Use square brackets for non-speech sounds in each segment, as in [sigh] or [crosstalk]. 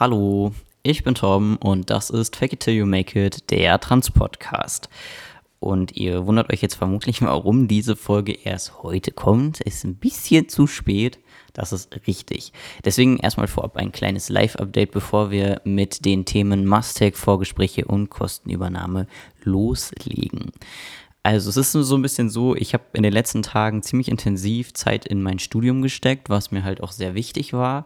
Hallo, ich bin Tom und das ist Fake It Till You Make It, der Trans-Podcast. Und ihr wundert euch jetzt vermutlich, [laughs] warum diese Folge erst heute kommt. Ist ein bisschen zu spät. Das ist richtig. Deswegen erstmal vorab ein kleines Live-Update, bevor wir mit den Themen Must-Tag, Vorgespräche und Kostenübernahme loslegen. Also es ist so ein bisschen so, ich habe in den letzten Tagen ziemlich intensiv Zeit in mein Studium gesteckt, was mir halt auch sehr wichtig war.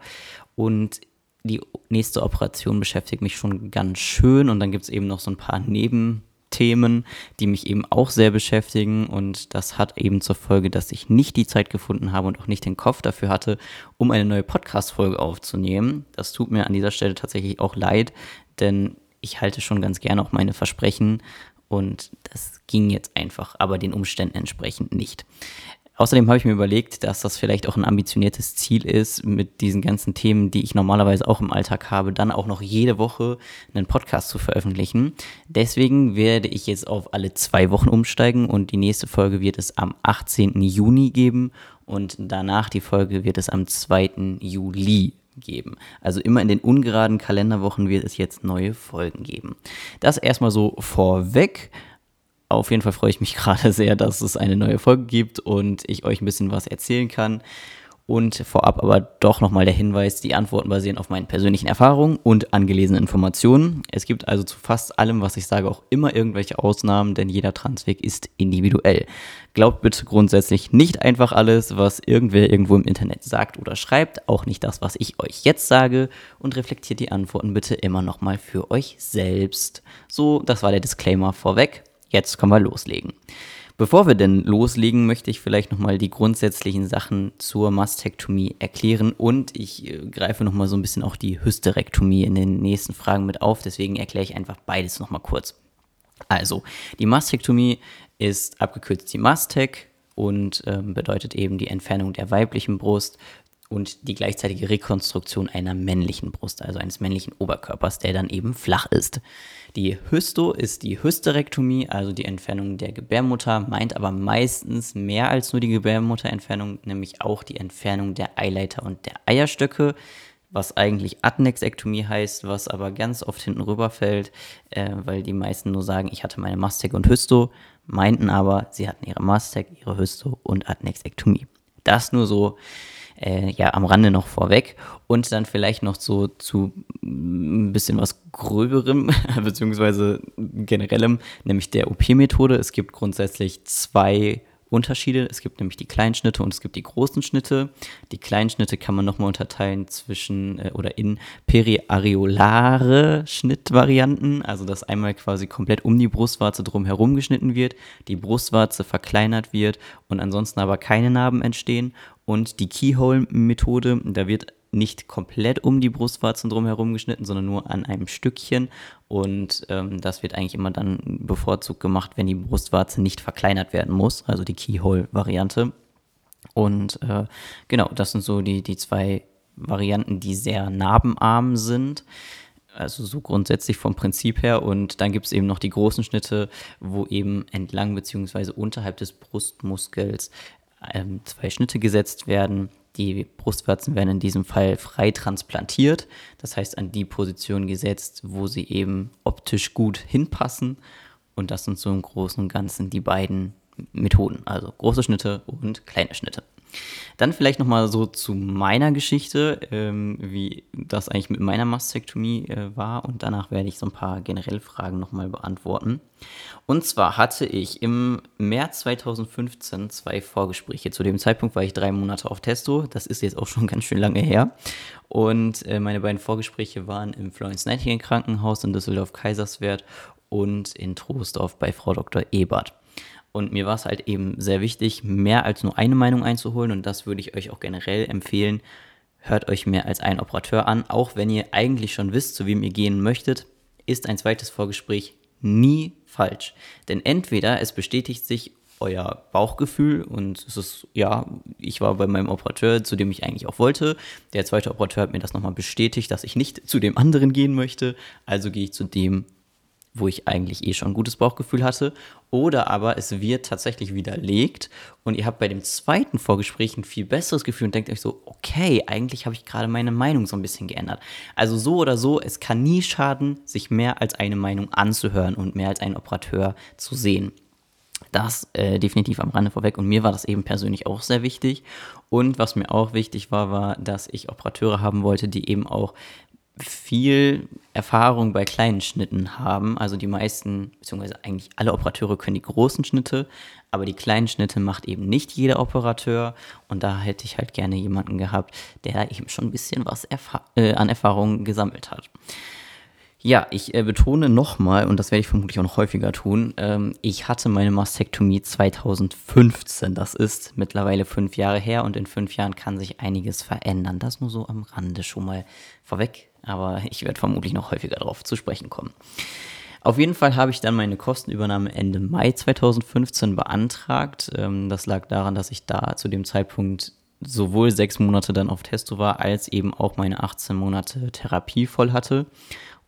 Und die nächste Operation beschäftigt mich schon ganz schön und dann gibt es eben noch so ein paar Nebenthemen, die mich eben auch sehr beschäftigen und das hat eben zur Folge, dass ich nicht die Zeit gefunden habe und auch nicht den Kopf dafür hatte, um eine neue Podcast-Folge aufzunehmen. Das tut mir an dieser Stelle tatsächlich auch leid, denn ich halte schon ganz gerne auch meine Versprechen und das ging jetzt einfach, aber den Umständen entsprechend nicht. Außerdem habe ich mir überlegt, dass das vielleicht auch ein ambitioniertes Ziel ist, mit diesen ganzen Themen, die ich normalerweise auch im Alltag habe, dann auch noch jede Woche einen Podcast zu veröffentlichen. Deswegen werde ich jetzt auf alle zwei Wochen umsteigen und die nächste Folge wird es am 18. Juni geben und danach die Folge wird es am 2. Juli geben. Also immer in den ungeraden Kalenderwochen wird es jetzt neue Folgen geben. Das erstmal so vorweg. Auf jeden Fall freue ich mich [laughs] gerade sehr, dass es eine neue Folge gibt und ich euch ein bisschen was erzählen kann. Und vorab aber doch nochmal der Hinweis, die Antworten basieren auf meinen persönlichen Erfahrungen und angelesenen Informationen. Es gibt also zu fast allem, was ich sage, auch immer irgendwelche Ausnahmen, denn jeder Transweg ist individuell. Glaubt bitte grundsätzlich nicht einfach alles, was irgendwer irgendwo im Internet sagt oder schreibt, auch nicht das, was ich euch jetzt sage und reflektiert die Antworten bitte immer nochmal für euch selbst. So, das war der Disclaimer vorweg. Jetzt können wir loslegen. Bevor wir denn loslegen, möchte ich vielleicht nochmal die grundsätzlichen Sachen zur Mastektomie erklären und ich äh, greife nochmal so ein bisschen auch die Hysterektomie in den nächsten Fragen mit auf. Deswegen erkläre ich einfach beides nochmal kurz. Also, die Mastektomie ist abgekürzt die Mastek und ähm, bedeutet eben die Entfernung der weiblichen Brust und die gleichzeitige Rekonstruktion einer männlichen Brust, also eines männlichen Oberkörpers, der dann eben flach ist. Die Hysto ist die Hysterektomie, also die Entfernung der Gebärmutter, meint aber meistens mehr als nur die Gebärmutterentfernung, nämlich auch die Entfernung der Eileiter und der Eierstöcke, was eigentlich Adnexektomie heißt, was aber ganz oft hinten rüberfällt, äh, weil die meisten nur sagen, ich hatte meine Mastek und Hysto, meinten aber, sie hatten ihre Mastek, ihre Hysto und Adnexektomie. Das nur so äh, ja am Rande noch vorweg und dann vielleicht noch so zu ein bisschen was gröberem [laughs] beziehungsweise generellem, nämlich der OP-Methode. Es gibt grundsätzlich zwei Unterschiede. Es gibt nämlich die kleinen Schnitte und es gibt die großen Schnitte. Die kleinen Schnitte kann man nochmal unterteilen zwischen äh, oder in periareolare Schnittvarianten, also dass einmal quasi komplett um die Brustwarze drum herum geschnitten wird, die Brustwarze verkleinert wird und ansonsten aber keine Narben entstehen. Und die Keyhole-Methode, da wird nicht komplett um die Brustwarzen drumherum geschnitten, sondern nur an einem Stückchen. Und ähm, das wird eigentlich immer dann bevorzugt gemacht, wenn die Brustwarze nicht verkleinert werden muss, also die Keyhole-Variante. Und äh, genau, das sind so die, die zwei Varianten, die sehr narbenarm sind. Also so grundsätzlich vom Prinzip her. Und dann gibt es eben noch die großen Schnitte, wo eben entlang bzw. unterhalb des Brustmuskels ähm, zwei Schnitte gesetzt werden die Brustwarzen werden in diesem Fall frei transplantiert, das heißt an die Position gesetzt, wo sie eben optisch gut hinpassen. Und das sind so im Großen und Ganzen die beiden Methoden, also große Schnitte und kleine Schnitte. Dann vielleicht nochmal so zu meiner Geschichte, ähm, wie das eigentlich mit meiner Mastektomie äh, war und danach werde ich so ein paar generelle Fragen nochmal beantworten. Und zwar hatte ich im März 2015 zwei Vorgespräche. Zu dem Zeitpunkt war ich drei Monate auf Testo, das ist jetzt auch schon [laughs] ganz schön lange her. Und äh, meine beiden Vorgespräche waren im Florence Nightingale Krankenhaus in Düsseldorf-Kaiserswerth und in Troisdorf bei Frau Dr. Ebert. Und mir war es halt eben sehr wichtig, mehr als nur eine Meinung einzuholen. Und das würde ich euch auch generell empfehlen. Hört euch mehr als einen Operateur an. Auch wenn ihr eigentlich schon wisst, zu wem ihr gehen möchtet, ist ein zweites Vorgespräch nie falsch. Denn entweder es bestätigt sich euer Bauchgefühl und es ist, ja, ich war bei meinem Operateur, zu dem ich eigentlich auch wollte. Der zweite Operateur hat mir das nochmal bestätigt, dass ich nicht zu dem anderen gehen möchte. Also gehe ich zu dem, wo ich eigentlich eh schon ein gutes Bauchgefühl hatte. Oder aber es wird tatsächlich widerlegt und ihr habt bei dem zweiten Vorgespräch ein viel besseres Gefühl und denkt euch so, okay, eigentlich habe ich gerade meine Meinung so ein bisschen geändert. Also so oder so, es kann nie schaden, sich mehr als eine Meinung anzuhören und mehr als einen Operateur zu sehen. Das äh, definitiv am Rande vorweg. Und mir war das eben persönlich auch sehr wichtig. Und was mir auch wichtig war, war, dass ich Operateure haben wollte, die eben auch viel Erfahrung bei kleinen Schnitten haben. Also die meisten, beziehungsweise eigentlich alle Operateure können die großen Schnitte, aber die kleinen Schnitte macht eben nicht jeder Operateur. Und da hätte ich halt gerne jemanden gehabt, der eben schon ein bisschen was erfa äh, an Erfahrung gesammelt hat. Ja, ich äh, betone nochmal, und das werde ich vermutlich auch noch häufiger tun, ähm, ich hatte meine Mastektomie 2015. Das ist mittlerweile fünf Jahre her und in fünf Jahren kann sich einiges verändern. Das nur so am Rande schon mal vorweg, aber ich werde vermutlich noch häufiger darauf zu sprechen kommen. Auf jeden Fall habe ich dann meine Kostenübernahme Ende Mai 2015 beantragt. Ähm, das lag daran, dass ich da zu dem Zeitpunkt sowohl sechs Monate dann auf Testo war, als eben auch meine 18 Monate Therapie voll hatte.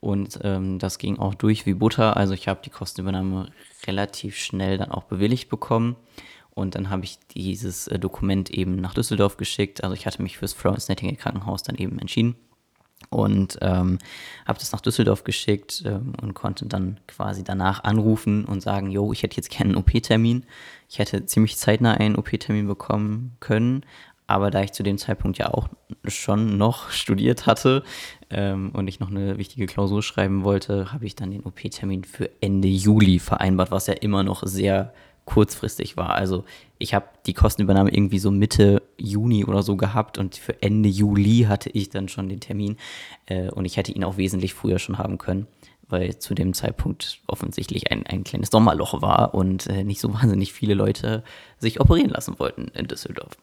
Und ähm, das ging auch durch wie Butter. Also ich habe die Kostenübernahme relativ schnell dann auch bewilligt bekommen. Und dann habe ich dieses äh, Dokument eben nach Düsseldorf geschickt. Also ich hatte mich fürs Nightingale Krankenhaus dann eben entschieden. Und ähm, habe das nach Düsseldorf geschickt ähm, und konnte dann quasi danach anrufen und sagen, jo, ich hätte jetzt gerne einen OP-Termin. Ich hätte ziemlich zeitnah einen OP-Termin bekommen können, aber da ich zu dem Zeitpunkt ja auch schon noch [laughs] studiert hatte ähm, und ich noch eine wichtige Klausur schreiben wollte, habe ich dann den OP-Termin für Ende Juli vereinbart, was ja immer noch sehr kurzfristig war. Also ich habe die Kostenübernahme irgendwie so Mitte Juni oder so gehabt und für Ende Juli hatte ich dann schon den Termin äh, und ich hätte ihn auch wesentlich früher schon haben können weil zu dem Zeitpunkt offensichtlich ein, ein kleines Sommerloch war und äh, nicht so wahnsinnig viele Leute sich operieren lassen wollten in Düsseldorf.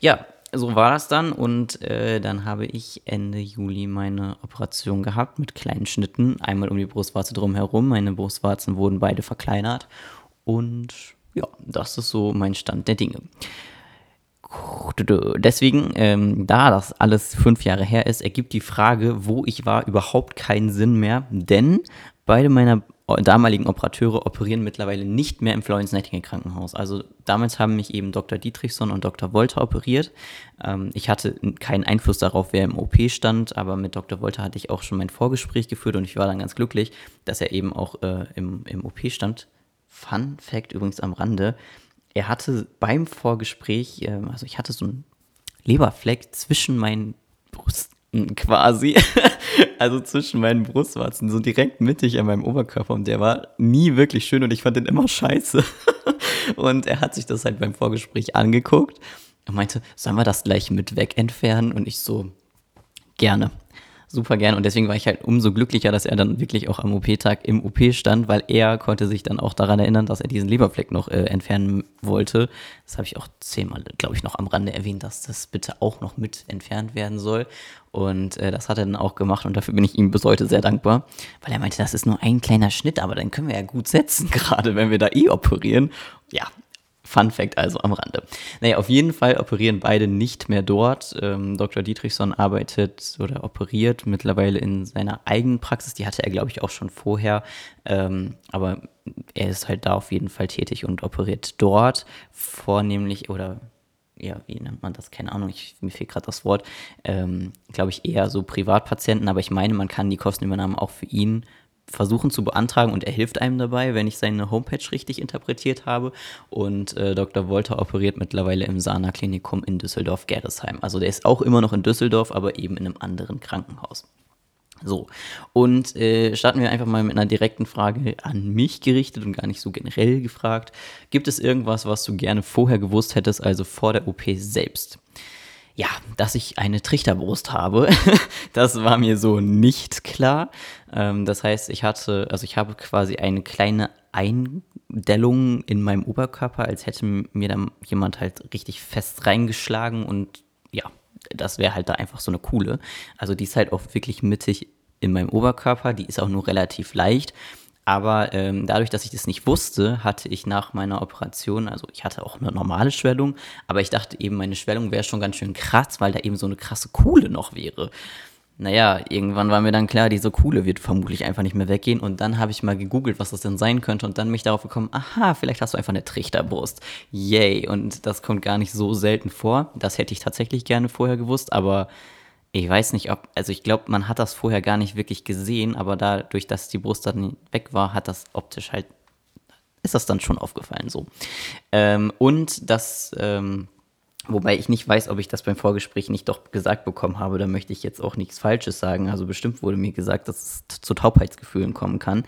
Ja, so war das dann und äh, dann habe ich Ende Juli meine Operation gehabt mit kleinen Schnitten, einmal um die Brustwarze drumherum. Meine Brustwarzen wurden beide verkleinert und ja, das ist so mein Stand der Dinge. Deswegen, ähm, da das alles fünf Jahre her ist, ergibt die Frage, wo ich war, überhaupt keinen Sinn mehr, denn beide meiner damaligen Operateure operieren mittlerweile nicht mehr im Florence Nightingale Krankenhaus. Also damals haben mich eben Dr. Dietrichson und Dr. Wolter operiert. Ähm, ich hatte keinen Einfluss darauf, wer im OP stand, aber mit Dr. Wolter hatte ich auch schon mein Vorgespräch geführt und ich war dann ganz glücklich, dass er eben auch äh, im, im OP stand. Fun Fact übrigens am Rande er hatte beim Vorgespräch, ähm, also ich hatte so einen Leberfleck zwischen meinen Brüsten quasi, [laughs] also zwischen meinen Brustwarzen, so direkt mittig an meinem Oberkörper und der war nie wirklich schön und ich fand den immer scheiße. [laughs] Und er hat sich das halt beim Vorgespräch angeguckt und meinte, sollen wir das gleich mit weg entfernen? Und ich so, gerne super gern. Und deswegen war ich halt umso glücklicher, dass er dann wirklich auch am OP-Tag im OP stand, weil er konnte sich dann auch daran erinnern, dass er diesen Leberfleck noch äh, entfernen wollte. Das habe ich auch zehnmal, glaube ich, noch am Rande erwähnt, dass das bitte auch noch mit entfernt werden soll. Und äh, das hat er dann auch gemacht und dafür bin ich ihm bis heute sehr dankbar, weil er meinte, das ist nur ein kleiner Schnitt, aber dann können wir ja gut setzen, [laughs] gerade wenn wir da eh operieren. Ja, Fun Fact also am Rande. Naja, auf jeden Fall operieren beide nicht mehr dort. Ähm, Dr. Dietrichson arbeitet oder operiert mittlerweile in seiner eigenen Praxis. Die hatte er, glaube ich, auch schon vorher. Ähm, aber er ist halt da auf jeden Fall tätig und operiert dort vornehmlich oder ja, wie nennt man das? Keine Ahnung, ich, mir fehlt gerade das Wort. Ähm, glaube ich eher so Privatpatienten, aber ich meine, man kann die Kostenübernahme auch für ihn versuchen zu beantragen und er hilft einem dabei, wenn ich seine Homepage richtig interpretiert habe. Und äh, Dr. Wolter operiert mittlerweile im Sana Klinikum in Düsseldorf-Gerresheim. Also der ist auch immer noch in Düsseldorf, aber eben in einem anderen Krankenhaus. So, und äh, starten wir einfach mal mit einer direkten Frage an mich gerichtet und gar nicht so generell gefragt. Gibt es irgendwas, was du gerne vorher gewusst hättest, also vor der OP selbst? Ja, dass ich eine Trichterbrust habe. [laughs] das war mir so nicht klar. Ähm, das heißt, ich hatte, also ich habe quasi eine kleine Eindellung in meinem Oberkörper, als hätte mir da jemand halt richtig fest reingeschlagen und ja, das wäre halt da einfach so eine coole. Also die ist halt auch wirklich mittig in meinem Oberkörper, die ist auch nur relativ leicht aber ähm, dadurch, dass ich das nicht wusste, hatte ich nach meiner Operation, also ich hatte auch eine normale Schwellung, aber ich dachte eben, meine Schwellung wäre schon ganz schön krass, weil da eben so eine krasse Kuhle noch wäre. naja, irgendwann war mir dann klar, diese Kuhle wird vermutlich einfach nicht mehr weggehen. Und dann habe ich mal gegoogelt, was das denn sein könnte. Und dann mich darauf gekommen, aha, vielleicht hast du einfach eine Trichterbrust. Yay. Und das kommt gar nicht so selten vor. Das hätte ich tatsächlich gerne vorher gewusst. Aber ich weiß nicht, ob, also ich glaube, man hat das vorher gar nicht wirklich gesehen. Aber dadurch, dass die Brust dann weg war, hat das optisch halt, ist das dann schon aufgefallen so. Ähm, und das, ähm, Wobei ich nicht weiß, ob ich das beim Vorgespräch nicht doch gesagt bekommen habe. Da möchte ich jetzt auch nichts Falsches sagen. Also bestimmt wurde mir gesagt, dass es zu Taubheitsgefühlen kommen kann.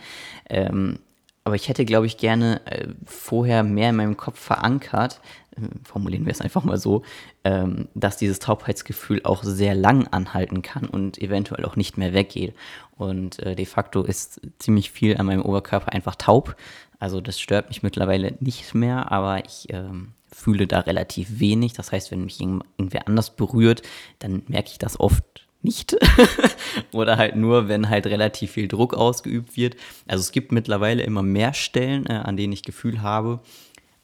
Ähm, aber ich hätte, glaube ich, gerne äh, vorher mehr in meinem Kopf verankert, äh, formulieren wir es einfach mal so, ähm, dass dieses Taubheitsgefühl auch sehr lang anhalten kann und eventuell auch nicht mehr weggeht. Und äh, de facto ist ziemlich viel an meinem Oberkörper einfach taub. Also das stört mich mittlerweile nicht mehr, aber ich ähm, fühle da relativ wenig. Das heißt, wenn mich irgendwer anders berührt, dann merke ich das oft nicht. [laughs] Oder halt nur, wenn halt relativ viel Druck ausgeübt wird. Also es gibt mittlerweile immer mehr Stellen, äh, an denen ich Gefühl habe.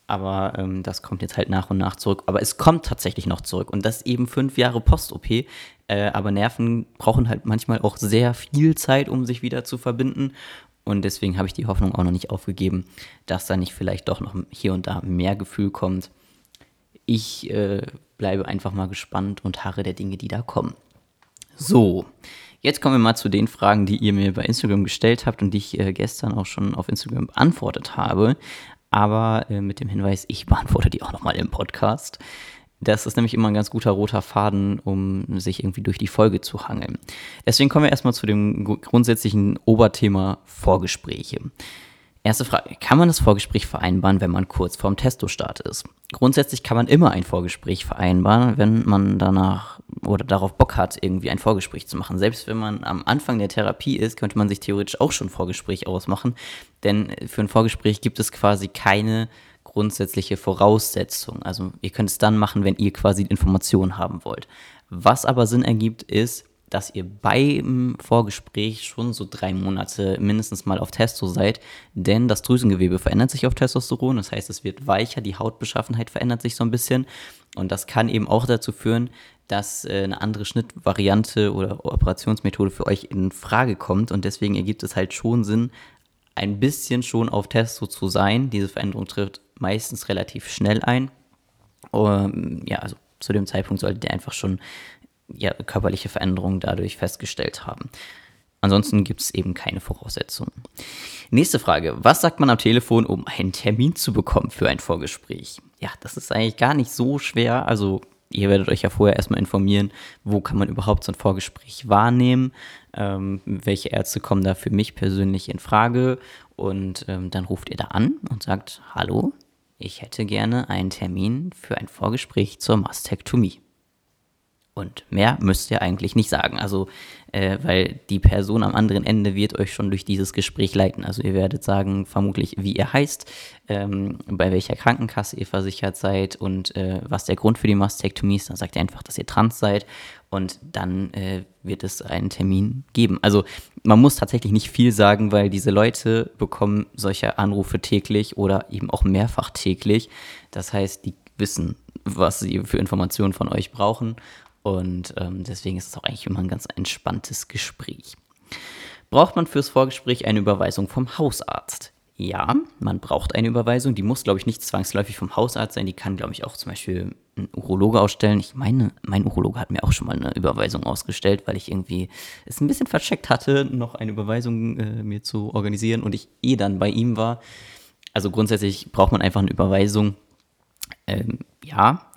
Aber ähm, das kommt jetzt halt nach und nach zurück. Aber es kommt tatsächlich noch zurück. Und das eben fünf Jahre Post-OP. Äh, aber Nerven brauchen halt manchmal auch sehr viel Zeit, um sich wieder zu verbinden. Und deswegen habe ich die Hoffnung auch noch nicht aufgegeben, dass da nicht vielleicht doch noch hier und da mehr Gefühl kommt. Ich äh, bleibe einfach mal gespannt und harre der Dinge, die da kommen. So, jetzt kommen wir mal zu den Fragen, die ihr mir bei Instagram gestellt habt und die ich äh, gestern auch schon auf Instagram beantwortet habe. Aber äh, mit dem Hinweis, ich beantworte die auch nochmal im Podcast. Das ist nämlich immer ein ganz guter roter Faden, um sich irgendwie durch die Folge zu hangeln. Deswegen kommen wir erstmal zu dem grundsätzlichen Oberthema Vorgespräche. Erste Frage. Kann man das Vorgespräch vereinbaren, wenn man kurz vorm Testostart ist? Grundsätzlich kann man immer ein Vorgespräch vereinbaren, wenn man danach oder darauf Bock hat, irgendwie ein Vorgespräch zu machen. Selbst wenn man am Anfang der Therapie ist, könnte man sich theoretisch auch schon ein Vorgespräch ausmachen. Denn für ein Vorgespräch gibt es quasi keine grundsätzliche Voraussetzung. Also ihr könnt es dann machen, wenn ihr quasi Informationen haben wollt. Was aber Sinn ergibt, ist, dass ihr beim Vorgespräch schon so drei Monate mindestens mal auf Testo seid, denn das Drüsengewebe verändert sich auf Testosteron, das heißt, es wird weicher, die Hautbeschaffenheit verändert sich so ein bisschen und das kann eben auch dazu führen, dass äh, eine andere Schnittvariante oder Operationsmethode für euch in Frage kommt und deswegen ergibt es halt schon Sinn, ein bisschen schon auf Testo zu sein. Diese Veränderung trifft meistens relativ schnell ein. Um, ja, also zu dem Zeitpunkt solltet ihr einfach schon ja, körperliche Veränderungen dadurch festgestellt haben. Ansonsten gibt es eben keine Voraussetzungen. Nächste Frage. Was sagt man am Telefon, um einen Termin zu bekommen für ein Vorgespräch? Ja, das ist eigentlich gar nicht so schwer. Also ihr werdet euch ja vorher erstmal informieren, wo kann man überhaupt so ein Vorgespräch wahrnehmen, ähm, welche Ärzte kommen da für mich persönlich in Frage und ähm, dann ruft ihr da an und sagt, hallo, ich hätte gerne einen Termin für ein Vorgespräch zur Mastektomie. Und mehr müsst ihr eigentlich nicht sagen. Also, äh, weil die Person am anderen Ende wird euch schon durch dieses Gespräch leiten. Also ihr werdet sagen, vermutlich, wie ihr heißt, ähm, bei welcher Krankenkasse ihr versichert seid und äh, was der Grund für die Mastektomie ist. Dann sagt ihr einfach, dass ihr trans seid und dann äh, wird es einen Termin geben. Also man muss tatsächlich nicht viel sagen, weil diese Leute bekommen solche Anrufe täglich oder eben auch mehrfach täglich. Das heißt, die wissen, was sie für Informationen von euch brauchen und ähm, deswegen ist es auch eigentlich immer ein ganz entspanntes Gespräch. Braucht man fürs Vorgespräch eine Überweisung vom Hausarzt? Ja, man braucht eine Überweisung. Die muss, glaube ich, nicht zwangsläufig vom Hausarzt sein. Die kann, glaube ich, auch zum Beispiel ein Urologe ausstellen. Ich meine, mein Urologe hat mir auch schon mal eine Überweisung ausgestellt, weil ich irgendwie es ein bisschen vercheckt hatte, noch eine Überweisung äh, mir zu organisieren und ich eh dann bei ihm war. Also grundsätzlich braucht man einfach eine Überweisung. Ähm, ja,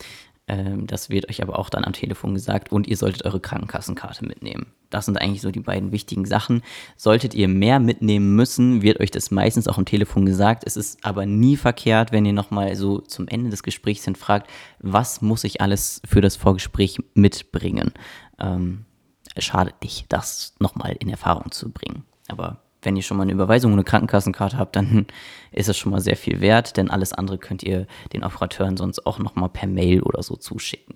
das wird euch aber auch dann am Telefon gesagt und ihr solltet eure Krankenkassenkarte mitnehmen. Das sind eigentlich so die beiden wichtigen Sachen. Solltet ihr mehr mitnehmen müssen, wird euch das meistens auch am Telefon gesagt. Es ist aber nie verkehrt, wenn ihr nochmal so zum Ende des Gesprächs hin fragt, was muss ich alles für das Vorgespräch mitbringen. Ähm, schadet nicht, das nochmal in Erfahrung zu bringen. Aber wenn ihr schon mal eine Überweisung und eine Krankenkassenkarte habt, dann [laughs] ist es schon mal sehr viel wert, denn alles andere könnt ihr den Operateuren sonst auch nochmal per Mail oder so zuschicken.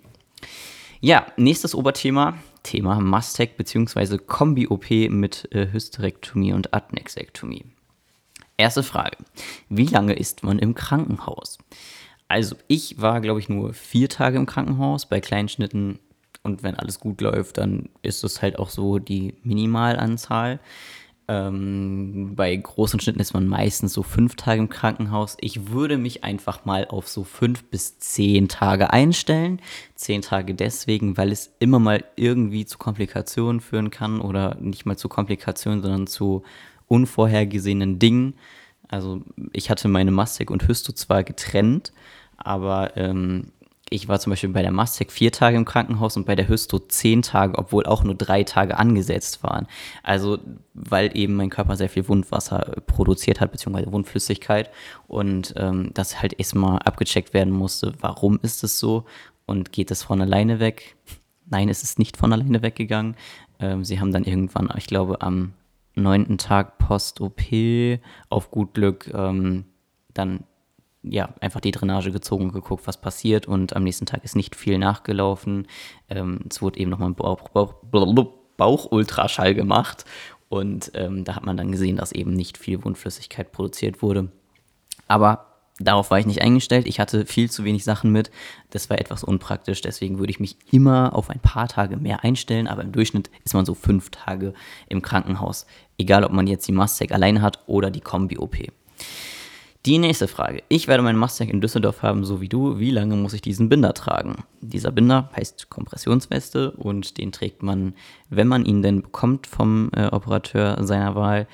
Ja, nächstes Oberthema, Thema Mastec bzw. Kombi-OP mit äh, Hysterektomie und Adnexektomie. Erste Frage, wie lange ist man im Krankenhaus? Also ich war, glaube ich, nur vier Tage im Krankenhaus, bei Kleinschnitten und wenn alles gut läuft, dann ist es halt auch so die Minimalanzahl. Ähm, bei großen Schnitten ist man meistens so fünf Tage im Krankenhaus. Ich würde mich einfach mal auf so fünf bis zehn Tage einstellen. Zehn Tage deswegen, weil es immer mal irgendwie zu Komplikationen führen kann oder nicht mal zu Komplikationen, sondern zu unvorhergesehenen Dingen. Also ich hatte meine Mastek und Hysto zwar getrennt, aber ähm, ich war zum Beispiel bei der Mastek vier Tage im Krankenhaus und bei der Hysto zehn Tage, obwohl auch nur drei Tage angesetzt waren. Also, weil eben mein Körper sehr viel Wundwasser produziert hat, beziehungsweise Wundflüssigkeit und ähm, das halt erstmal abgecheckt werden musste, warum ist es so und geht es von alleine weg? Nein, es ist nicht von alleine weggegangen. Ähm, sie haben dann irgendwann, ich glaube, am neunten Tag Post-OP auf gut Glück ähm, dann ja, einfach die Drainage gezogen, geguckt, was passiert und am nächsten Tag ist nicht viel nachgelaufen. Ähm, es wurde eben nochmal ein Bauch, Bauch, Bauchultraschall gemacht und ähm, da hat man dann gesehen, dass eben nicht viel Wundflüssigkeit produziert wurde. Aber darauf war ich nicht eingestellt. Ich hatte viel zu wenig Sachen mit. Das war etwas unpraktisch. Deswegen würde ich mich immer auf ein paar Tage mehr einstellen. Aber im Durchschnitt ist man so fünf Tage im Krankenhaus. Egal, ob man jetzt die Mastec alleine hat oder die Kombi-OP. Die nächste Frage. Ich werde meinen Mustang in Düsseldorf haben, so wie du. Wie lange muss ich diesen Binder tragen? Dieser Binder heißt Kompressionsweste und den trägt man, wenn man ihn denn bekommt vom äh, Operateur seiner Wahl,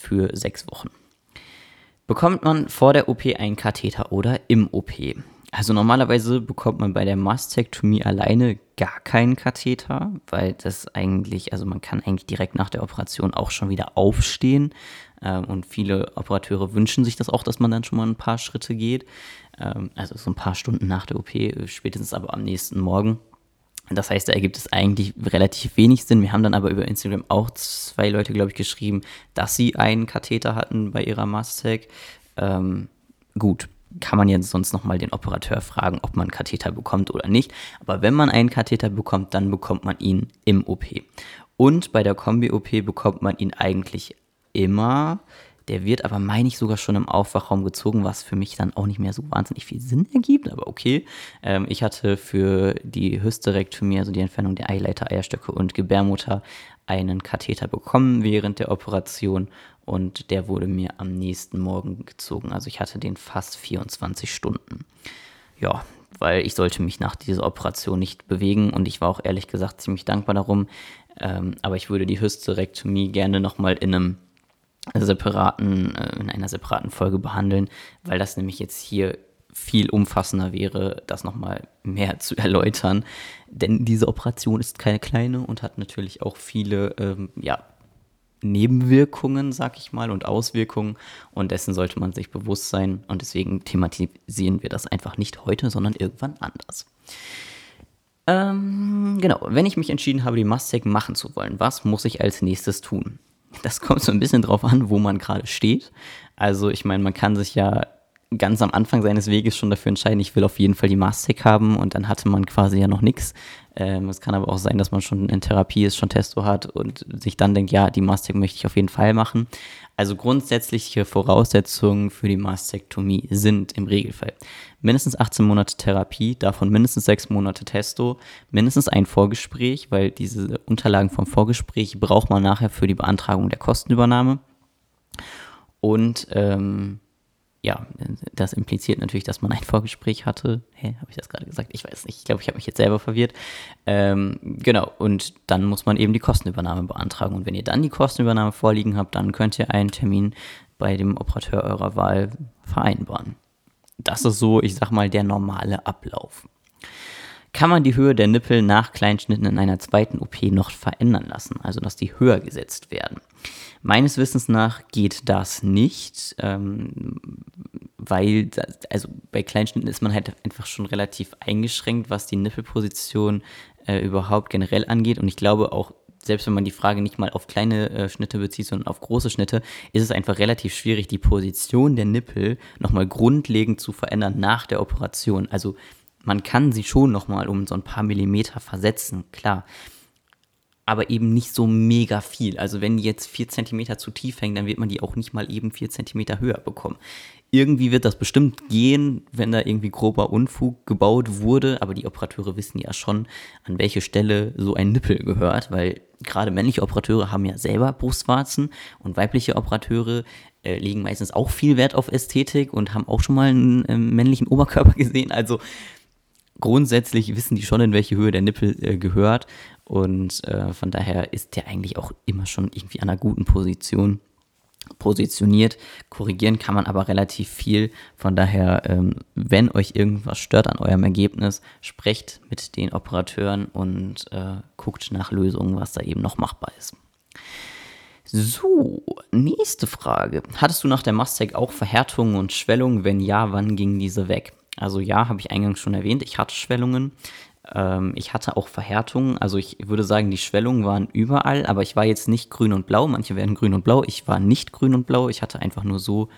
für sechs Wochen. Bekommt man vor der OP einen Katheter oder im OP? Also normalerweise bekommt man bei der Mastektomie alleine gar keinen Katheter, weil das eigentlich, also man kann eigentlich direkt nach der Operation auch schon wieder aufstehen. Ähm, und viele Operateure wünschen sich das auch, dass man dann schon mal ein paar Schritte geht. Ähm, also so ein paar Stunden nach der OP, spätestens aber am nächsten Morgen. Das heißt, da ergibt es eigentlich relativ wenig Sinn. Wir haben dann aber über Instagram auch zwei Leute, glaube ich, geschrieben, dass sie einen Katheter hatten bei ihrer Mastec. Ähm, gut, kann man jetzt sonst nochmal den Operateur fragen, ob man einen Katheter bekommt oder nicht. Aber wenn man einen Katheter bekommt, dann bekommt man ihn im OP. Und bei der Kombi-OP bekommt man ihn eigentlich immer. Der wird aber, meine ich, sogar schon im Aufwachraum gezogen, was für mich dann auch nicht mehr so wahnsinnig viel Sinn ergibt, aber okay. Ähm, ich hatte für die Hysterektomie, also die Entfernung der Eileiter, Eierstöcke und Gebärmutter, einen Katheter bekommen während der Operation und der wurde mir am nächsten Morgen gezogen. Also ich hatte den fast 24 Stunden. Ja, weil ich sollte mich nach dieser Operation nicht bewegen und ich war auch ehrlich gesagt ziemlich dankbar darum. Ähm, aber ich würde die Hysterektomie gerne nochmal in einem separaten, äh, in einer separaten Folge behandeln, weil das nämlich jetzt hier viel umfassender wäre, das nochmal mehr [laughs] zu erläutern. Denn diese Operation ist keine kleine und hat natürlich auch viele ähm, ja, Nebenwirkungen, sag ich mal, und Auswirkungen. Und dessen sollte man sich bewusst sein. Und deswegen thematisieren wir das einfach nicht heute, sondern irgendwann anders. Ähm, genau, wenn ich mich entschieden habe, die Mastec machen zu wollen, was muss ich als nächstes tun? Das kommt so ein bisschen drauf an, wo man gerade steht. Also ich meine, man kann sich ja ganz am Anfang seines Weges schon dafür entscheiden, ich will auf jeden Fall die Mastec haben und dann hatte man quasi ja noch nichts. Ähm, es kann aber auch sein, dass man schon in Therapie ist, schon Testo hat und sich dann denkt, ja, die Mastec möchte ich auf jeden Fall machen. Also grundsätzliche Voraussetzungen für die Mastektomie sind im Regelfall mindestens 18 Monate Therapie, davon mindestens 6 Monate Testo, mindestens ein Vorgespräch, weil diese Unterlagen vom Vorgespräch braucht man nachher für die Beantragung der Kostenübernahme. Und ähm, ja, das impliziert natürlich, dass man ein [laughs] Vorgespräch hatte. Hä, habe ich das gerade gesagt? Ich weiß nicht. Ich glaube, ich habe mich jetzt selber verwirrt. Ähm, genau, und dann muss man eben die Kostenübernahme beantragen. Und wenn ihr dann die Kostenübernahme vorliegen habt, dann könnt ihr einen Termin bei dem Operateur eurer Wahl vereinbaren. Das ist so, ich sag mal, der normale Ablauf. Kann man die Höhe der Nippel nach Kleinschnitten in einer zweiten OP noch verändern lassen, also dass die höher gesetzt werden? Meines Wissens nach geht das nicht, ähm, weil, das, also bei Kleinschnitten ist man halt einfach schon relativ eingeschränkt, was die Nippelposition äh, überhaupt generell angeht. Und ich glaube auch, selbst wenn man die Frage nicht mal auf kleine äh, Schnitte bezieht, sondern auf große Schnitte, ist es einfach relativ schwierig, die Position der Nippel nochmal grundlegend zu verändern nach der Operation. Also man kann sie schon nochmal um so ein paar Millimeter versetzen, klar. Aber eben nicht so mega viel. Also wenn die jetzt vier Zentimeter zu tief hängen, dann wird man die auch nicht mal eben vier Zentimeter höher bekommen. Irgendwie wird das bestimmt gehen, wenn da irgendwie grober Unfug gebaut wurde, aber die Operateure wissen ja schon, an welche Stelle so ein Nippel gehört, weil gerade männliche Operateure haben ja selber Brustwarzen und weibliche Operateure äh, legen meistens auch viel Wert auf Ästhetik und haben auch schon mal einen äh, männlichen Oberkörper [laughs] gesehen. Also grundsätzlich wissen die schon, in welche Höhe der Nippel äh, gehört. Und äh, von daher ist der eigentlich auch immer schon irgendwie an einer guten Position positioniert. Korrigieren kann man aber relativ viel. Von daher, ähm, wenn euch irgendwas stört an eurem Ergebnis, sprecht mit den Operateuren und äh, guckt nach Lösungen, was da eben noch machbar ist. So, nächste Frage. Hattest du nach der Mastec auch Verhärtungen und Schwellungen? Wenn ja, wann gingen diese weg? Also ja, habe ich eingangs schon erwähnt, ich hatte Schwellungen. Ähm, ich hatte auch Verhärtungen. Also ich würde sagen, die Schwellungen waren überall, aber ich war jetzt nicht grün und blau. Manche werden grün und blau. Ich war nicht grün und blau. Ich hatte einfach nur so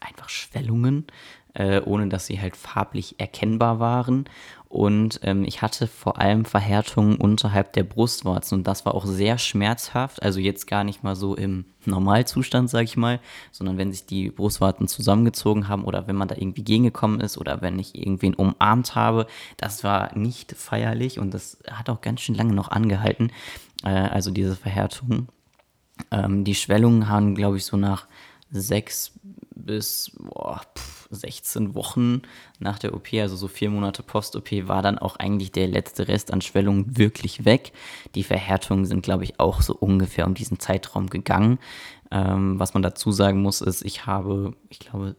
einfach Schwellungen, äh, ohne dass sie halt farblich erkennbar waren. Und ähm, ich hatte vor allem Verhärtungen unterhalb der Brustwarzen und das war auch sehr schmerzhaft. Also jetzt gar nicht mal so im Normalzustand, sage ich mal, sondern wenn sich die Brustwarzen zusammengezogen haben oder wenn man da irgendwie gegengekommen ist oder wenn ich irgendwen umarmt habe. Das war nicht feierlich und das hat auch ganz schön lange noch angehalten. Äh, also diese Verhärtungen. Ähm, die Schwellungen haben, glaube ich, so nach sechs bis boah, pff, 16 Wochen nach der OP, also so vier Monate Post-OP, war dann auch eigentlich der letzte Rest an Schwellung wirklich weg. Die Verhärtungen sind, glaube ich, auch so ungefähr um diesen Zeitraum gegangen. Ähm, was man dazu sagen muss, ist, ich habe, ich glaube,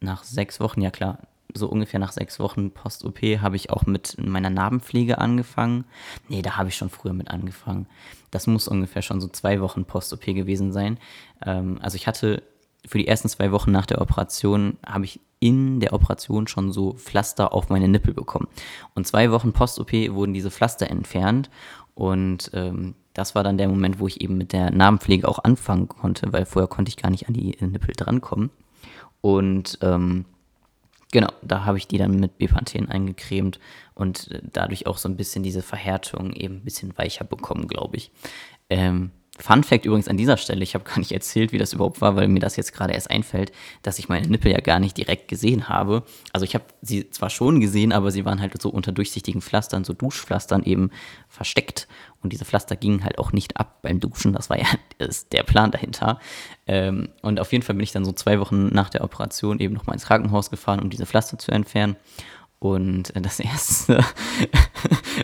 nach sechs Wochen, ja klar, so ungefähr nach sechs Wochen Post-OP habe ich auch mit meiner Narbenpflege angefangen. Nee, da habe ich schon früher mit angefangen. Das muss ungefähr schon so zwei Wochen Post-OP gewesen sein. Ähm, also ich hatte für die ersten zwei Wochen nach der Operation habe ich in der Operation schon so Pflaster auf meine Nippel bekommen. Und zwei Wochen Post-OP wurden diese Pflaster entfernt. Und ähm, das war dann der Moment, wo ich eben mit der Narbenpflege auch anfangen konnte, weil vorher konnte ich gar nicht an die Nippel drankommen. Und ähm, genau, da habe ich die dann mit Bepanthen eingecremt und äh, dadurch auch so ein bisschen diese Verhärtung eben ein bisschen weicher bekommen, glaube ich. Ähm, Fun Fact übrigens an dieser Stelle, ich habe gar nicht erzählt, wie das überhaupt war, weil mir das jetzt gerade erst einfällt, dass ich meine Nippel ja gar nicht direkt gesehen habe. Also ich habe sie zwar schon gesehen, aber sie waren halt so unter durchsichtigen Pflastern, so Duschpflastern eben versteckt. Und diese Pflaster gingen halt auch nicht ab beim Duschen. Das war ja [laughs] der Plan dahinter. Ähm, und auf jeden Fall bin ich dann so zwei Wochen nach der Operation eben nochmal ins Krankenhaus gefahren, um diese Pflaster zu entfernen. Und das [laughs] Erste,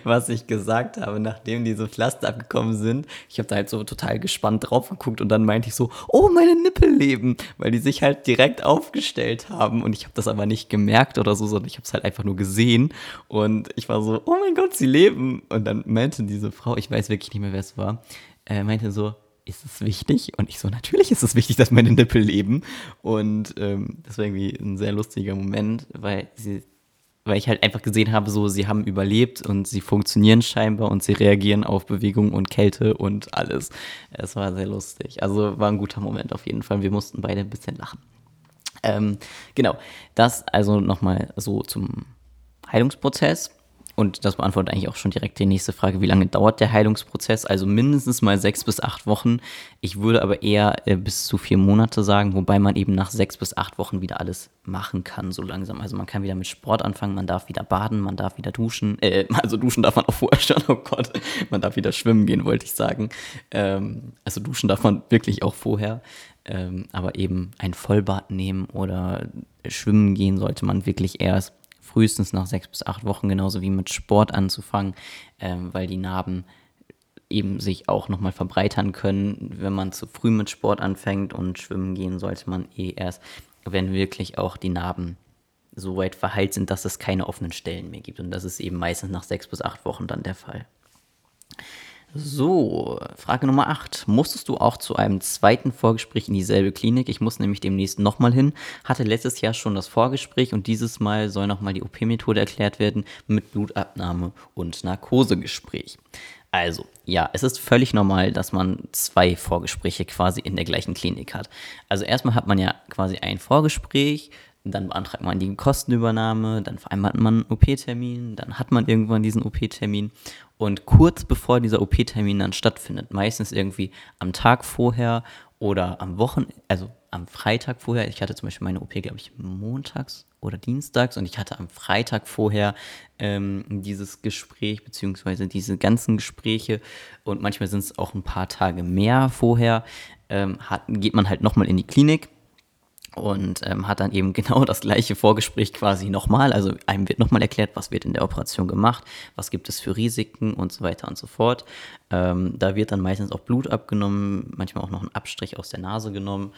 was ich gesagt habe, nachdem diese Pflaster abgekommen sind, ich habe da halt so total gespannt drauf geguckt und dann meinte ich so, oh, meine Nippel leben, weil die sich halt direkt aufgestellt haben und ich habe das aber nicht gemerkt oder so, sondern ich habe es halt einfach nur gesehen und ich war so, oh mein Gott, sie leben. Und dann meinte diese Frau, ich weiß wirklich nicht mehr, wer es war, äh, meinte so, ist es wichtig? Und ich so, natürlich ist es wichtig, dass meine Nippel leben. Und ähm, das war irgendwie ein sehr lustiger Moment, weil sie weil ich halt einfach gesehen habe, so sie haben überlebt und sie funktionieren scheinbar und sie reagieren auf Bewegung und Kälte und alles. Es war sehr lustig. Also war ein guter Moment auf jeden Fall. Wir mussten beide ein bisschen lachen. Ähm, genau, das also nochmal so zum Heilungsprozess. Und das beantwortet eigentlich auch schon direkt die nächste Frage, wie lange dauert der Heilungsprozess? Also mindestens mal sechs bis acht Wochen. Ich würde aber eher äh, bis zu vier Monate sagen, wobei man eben nach sechs bis acht Wochen wieder alles machen kann, so langsam. Also man kann wieder mit Sport anfangen, man darf wieder baden, man darf wieder duschen. Äh, [laughs] also duschen darf man auch vorher schon, oh Gott, man darf wieder schwimmen gehen, wollte ich sagen. Ähm, also duschen darf man wirklich auch vorher. Ähm, aber eben ein Vollbad nehmen oder schwimmen gehen sollte man wirklich erst frühestens nach sechs bis acht Wochen, genauso wie mit Sport anzufangen, ähm, weil die Narben eben sich auch nochmal verbreitern können, wenn man zu früh mit Sport anfängt und schwimmen gehen sollte man eh erst, wenn wirklich auch die Narben so weit verheilt sind, dass es keine offenen Stellen mehr gibt. Und das ist eben meistens nach sechs bis acht Wochen dann der Fall. So, Frage Nummer 8. Musstest du auch zu einem zweiten Vorgespräch in dieselbe Klinik? Ich muss nämlich demnächst nochmal hin. Hatte letztes Jahr schon das Vorgespräch und dieses Mal soll nochmal die OP-Methode erklärt werden mit Blutabnahme und Narkosegespräch. Also, ja, es ist völlig normal, dass man zwei Vorgespräche quasi in der gleichen Klinik hat. Also erstmal hat man ja quasi ein Vorgespräch, dann beantragt man die Kostenübernahme, dann vereinbart man einen OP-Termin, dann hat man irgendwann diesen OP-Termin Und kurz bevor dieser OP-Termin dann stattfindet, meistens irgendwie am Tag vorher oder am Wochenende, also am Freitag vorher, ich hatte zum Beispiel meine OP, glaube ich, montags oder dienstags und ich hatte am Freitag vorher ähm, dieses Gespräch, beziehungsweise diese ganzen Gespräche und manchmal sind es auch ein paar Tage mehr vorher, ähm, hat, geht man halt nochmal in die Klinik und ähm, hat dann eben [laughs] genau das gleiche Vorgespräch quasi nochmal. Also einem wird nochmal erklärt, was wird in der Operation gemacht, was gibt es für Risiken und so weiter und so fort. Ähm, da wird dann meistens auch Blut abgenommen, manchmal auch noch ein Abstrich aus der Nase genommen.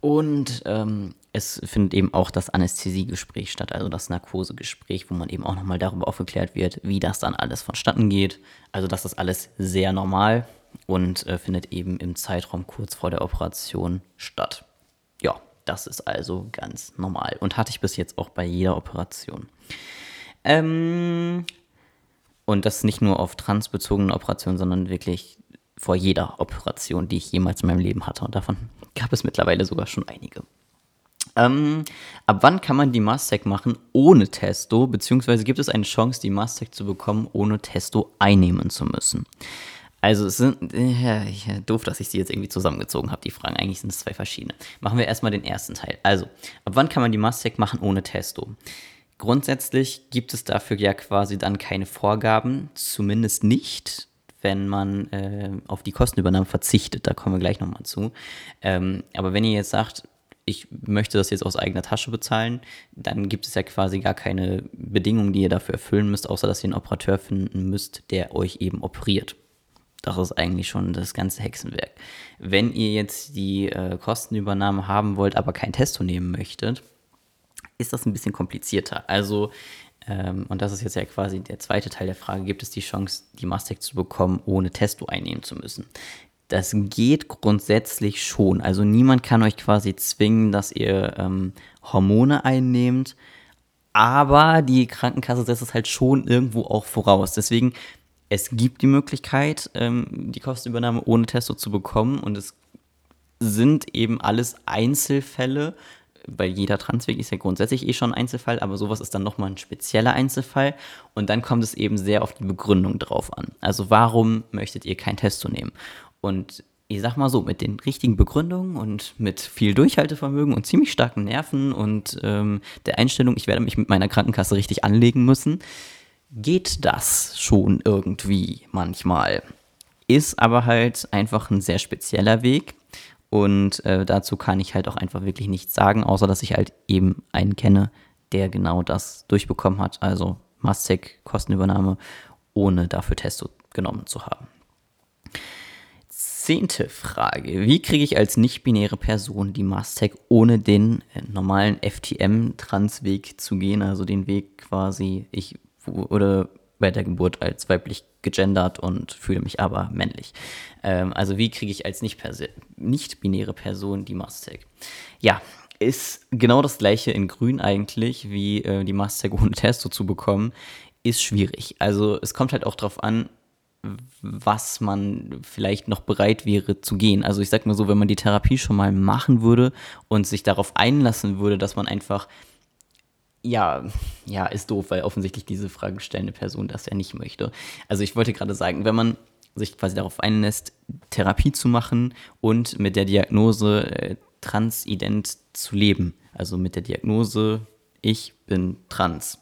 Und ähm, es findet eben auch das Anästhesiegespräch statt, also das Narkosegespräch, wo man eben auch nochmal darüber aufgeklärt wird, wie das dann alles vonstatten geht. Also das ist alles sehr normal und äh, findet eben im Zeitraum kurz vor der Operation statt. Das ist also ganz normal und hatte ich bis jetzt auch bei jeder Operation. Ähm, und das nicht nur auf transbezogene Operationen, sondern wirklich vor jeder Operation, die ich jemals in meinem Leben hatte. Und davon gab es mittlerweile sogar schon einige. Ähm, ab wann kann man die Mastec machen ohne Testo, beziehungsweise gibt es eine Chance, die Mastec zu bekommen, ohne Testo einnehmen zu müssen? Also es sind, äh, doof, dass ich sie jetzt irgendwie zusammengezogen habe, die Fragen. Eigentlich sind es zwei verschiedene. Machen wir erstmal den ersten Teil. Also, ab wann kann man die Mastec machen ohne Testo? Grundsätzlich gibt es dafür ja quasi dann keine Vorgaben, zumindest nicht, wenn man äh, auf die Kostenübernahme verzichtet. Da kommen wir gleich nochmal zu. Ähm, aber wenn ihr jetzt sagt, ich möchte das jetzt aus eigener Tasche bezahlen, dann gibt es ja quasi gar keine Bedingungen, die ihr dafür erfüllen müsst, außer dass ihr einen Operateur finden müsst, der euch eben operiert. Das ist eigentlich schon das ganze Hexenwerk. Wenn ihr jetzt die äh, Kostenübernahme haben wollt, aber kein Testo nehmen möchtet, ist das ein bisschen komplizierter. Also, ähm, und das ist jetzt ja quasi der zweite Teil der Frage, gibt es die Chance, die Mastec zu bekommen, ohne Testo einnehmen zu müssen? Das geht grundsätzlich schon. Also niemand kann euch quasi zwingen, dass ihr ähm, Hormone einnehmt. Aber die Krankenkasse setzt es halt schon irgendwo auch voraus. Deswegen es gibt die Möglichkeit, ähm, die Kostenübernahme ohne Testo zu bekommen und es sind eben alles Einzelfälle, weil jeder Transweg ist ja grundsätzlich eh schon ein Einzelfall, aber sowas ist dann nochmal ein spezieller Einzelfall und dann kommt es eben sehr auf die Begründung drauf an. Also warum möchtet ihr kein Testo nehmen? Und ich sag mal so, mit den richtigen Begründungen und mit viel Durchhaltevermögen und ziemlich starken Nerven und ähm, der Einstellung, ich werde mich mit meiner Krankenkasse richtig anlegen müssen, geht das schon irgendwie manchmal. Ist aber halt einfach ein sehr spezieller Weg. Und äh, dazu kann ich halt auch einfach wirklich nichts sagen, außer dass ich halt eben einen kenne, der genau das durchbekommen hat. Also Mastec, Kostenübernahme, ohne dafür Testo genommen zu haben. Zehnte Frage. Wie kriege ich als nicht-binäre Person die Mastec ohne den äh, normalen FTM-Transweg zu gehen? Also den Weg quasi, ich wurde bei der Geburt als weiblich gegendert und fühle mich aber männlich. Ähm, also wie kriege ich als nicht-binäre Person die Mastec? Ja, ist genau das gleiche in grün eigentlich, wie äh, die Mastec ohne Testo zu bekommen, ist schwierig. Also es kommt halt auch darauf an, was man vielleicht noch bereit wäre zu gehen. Also ich sag mal so, wenn man die Therapie schon mal machen würde und sich darauf einlassen würde, dass man einfach ja, ja, ist doof, weil offensichtlich diese Frage stellende Person das ja nicht möchte. Also ich wollte gerade sagen, wenn man sich quasi darauf einlässt, Therapie zu machen und mit der Diagnose äh, transident zu leben. Also mit der Diagnose, ich bin trans.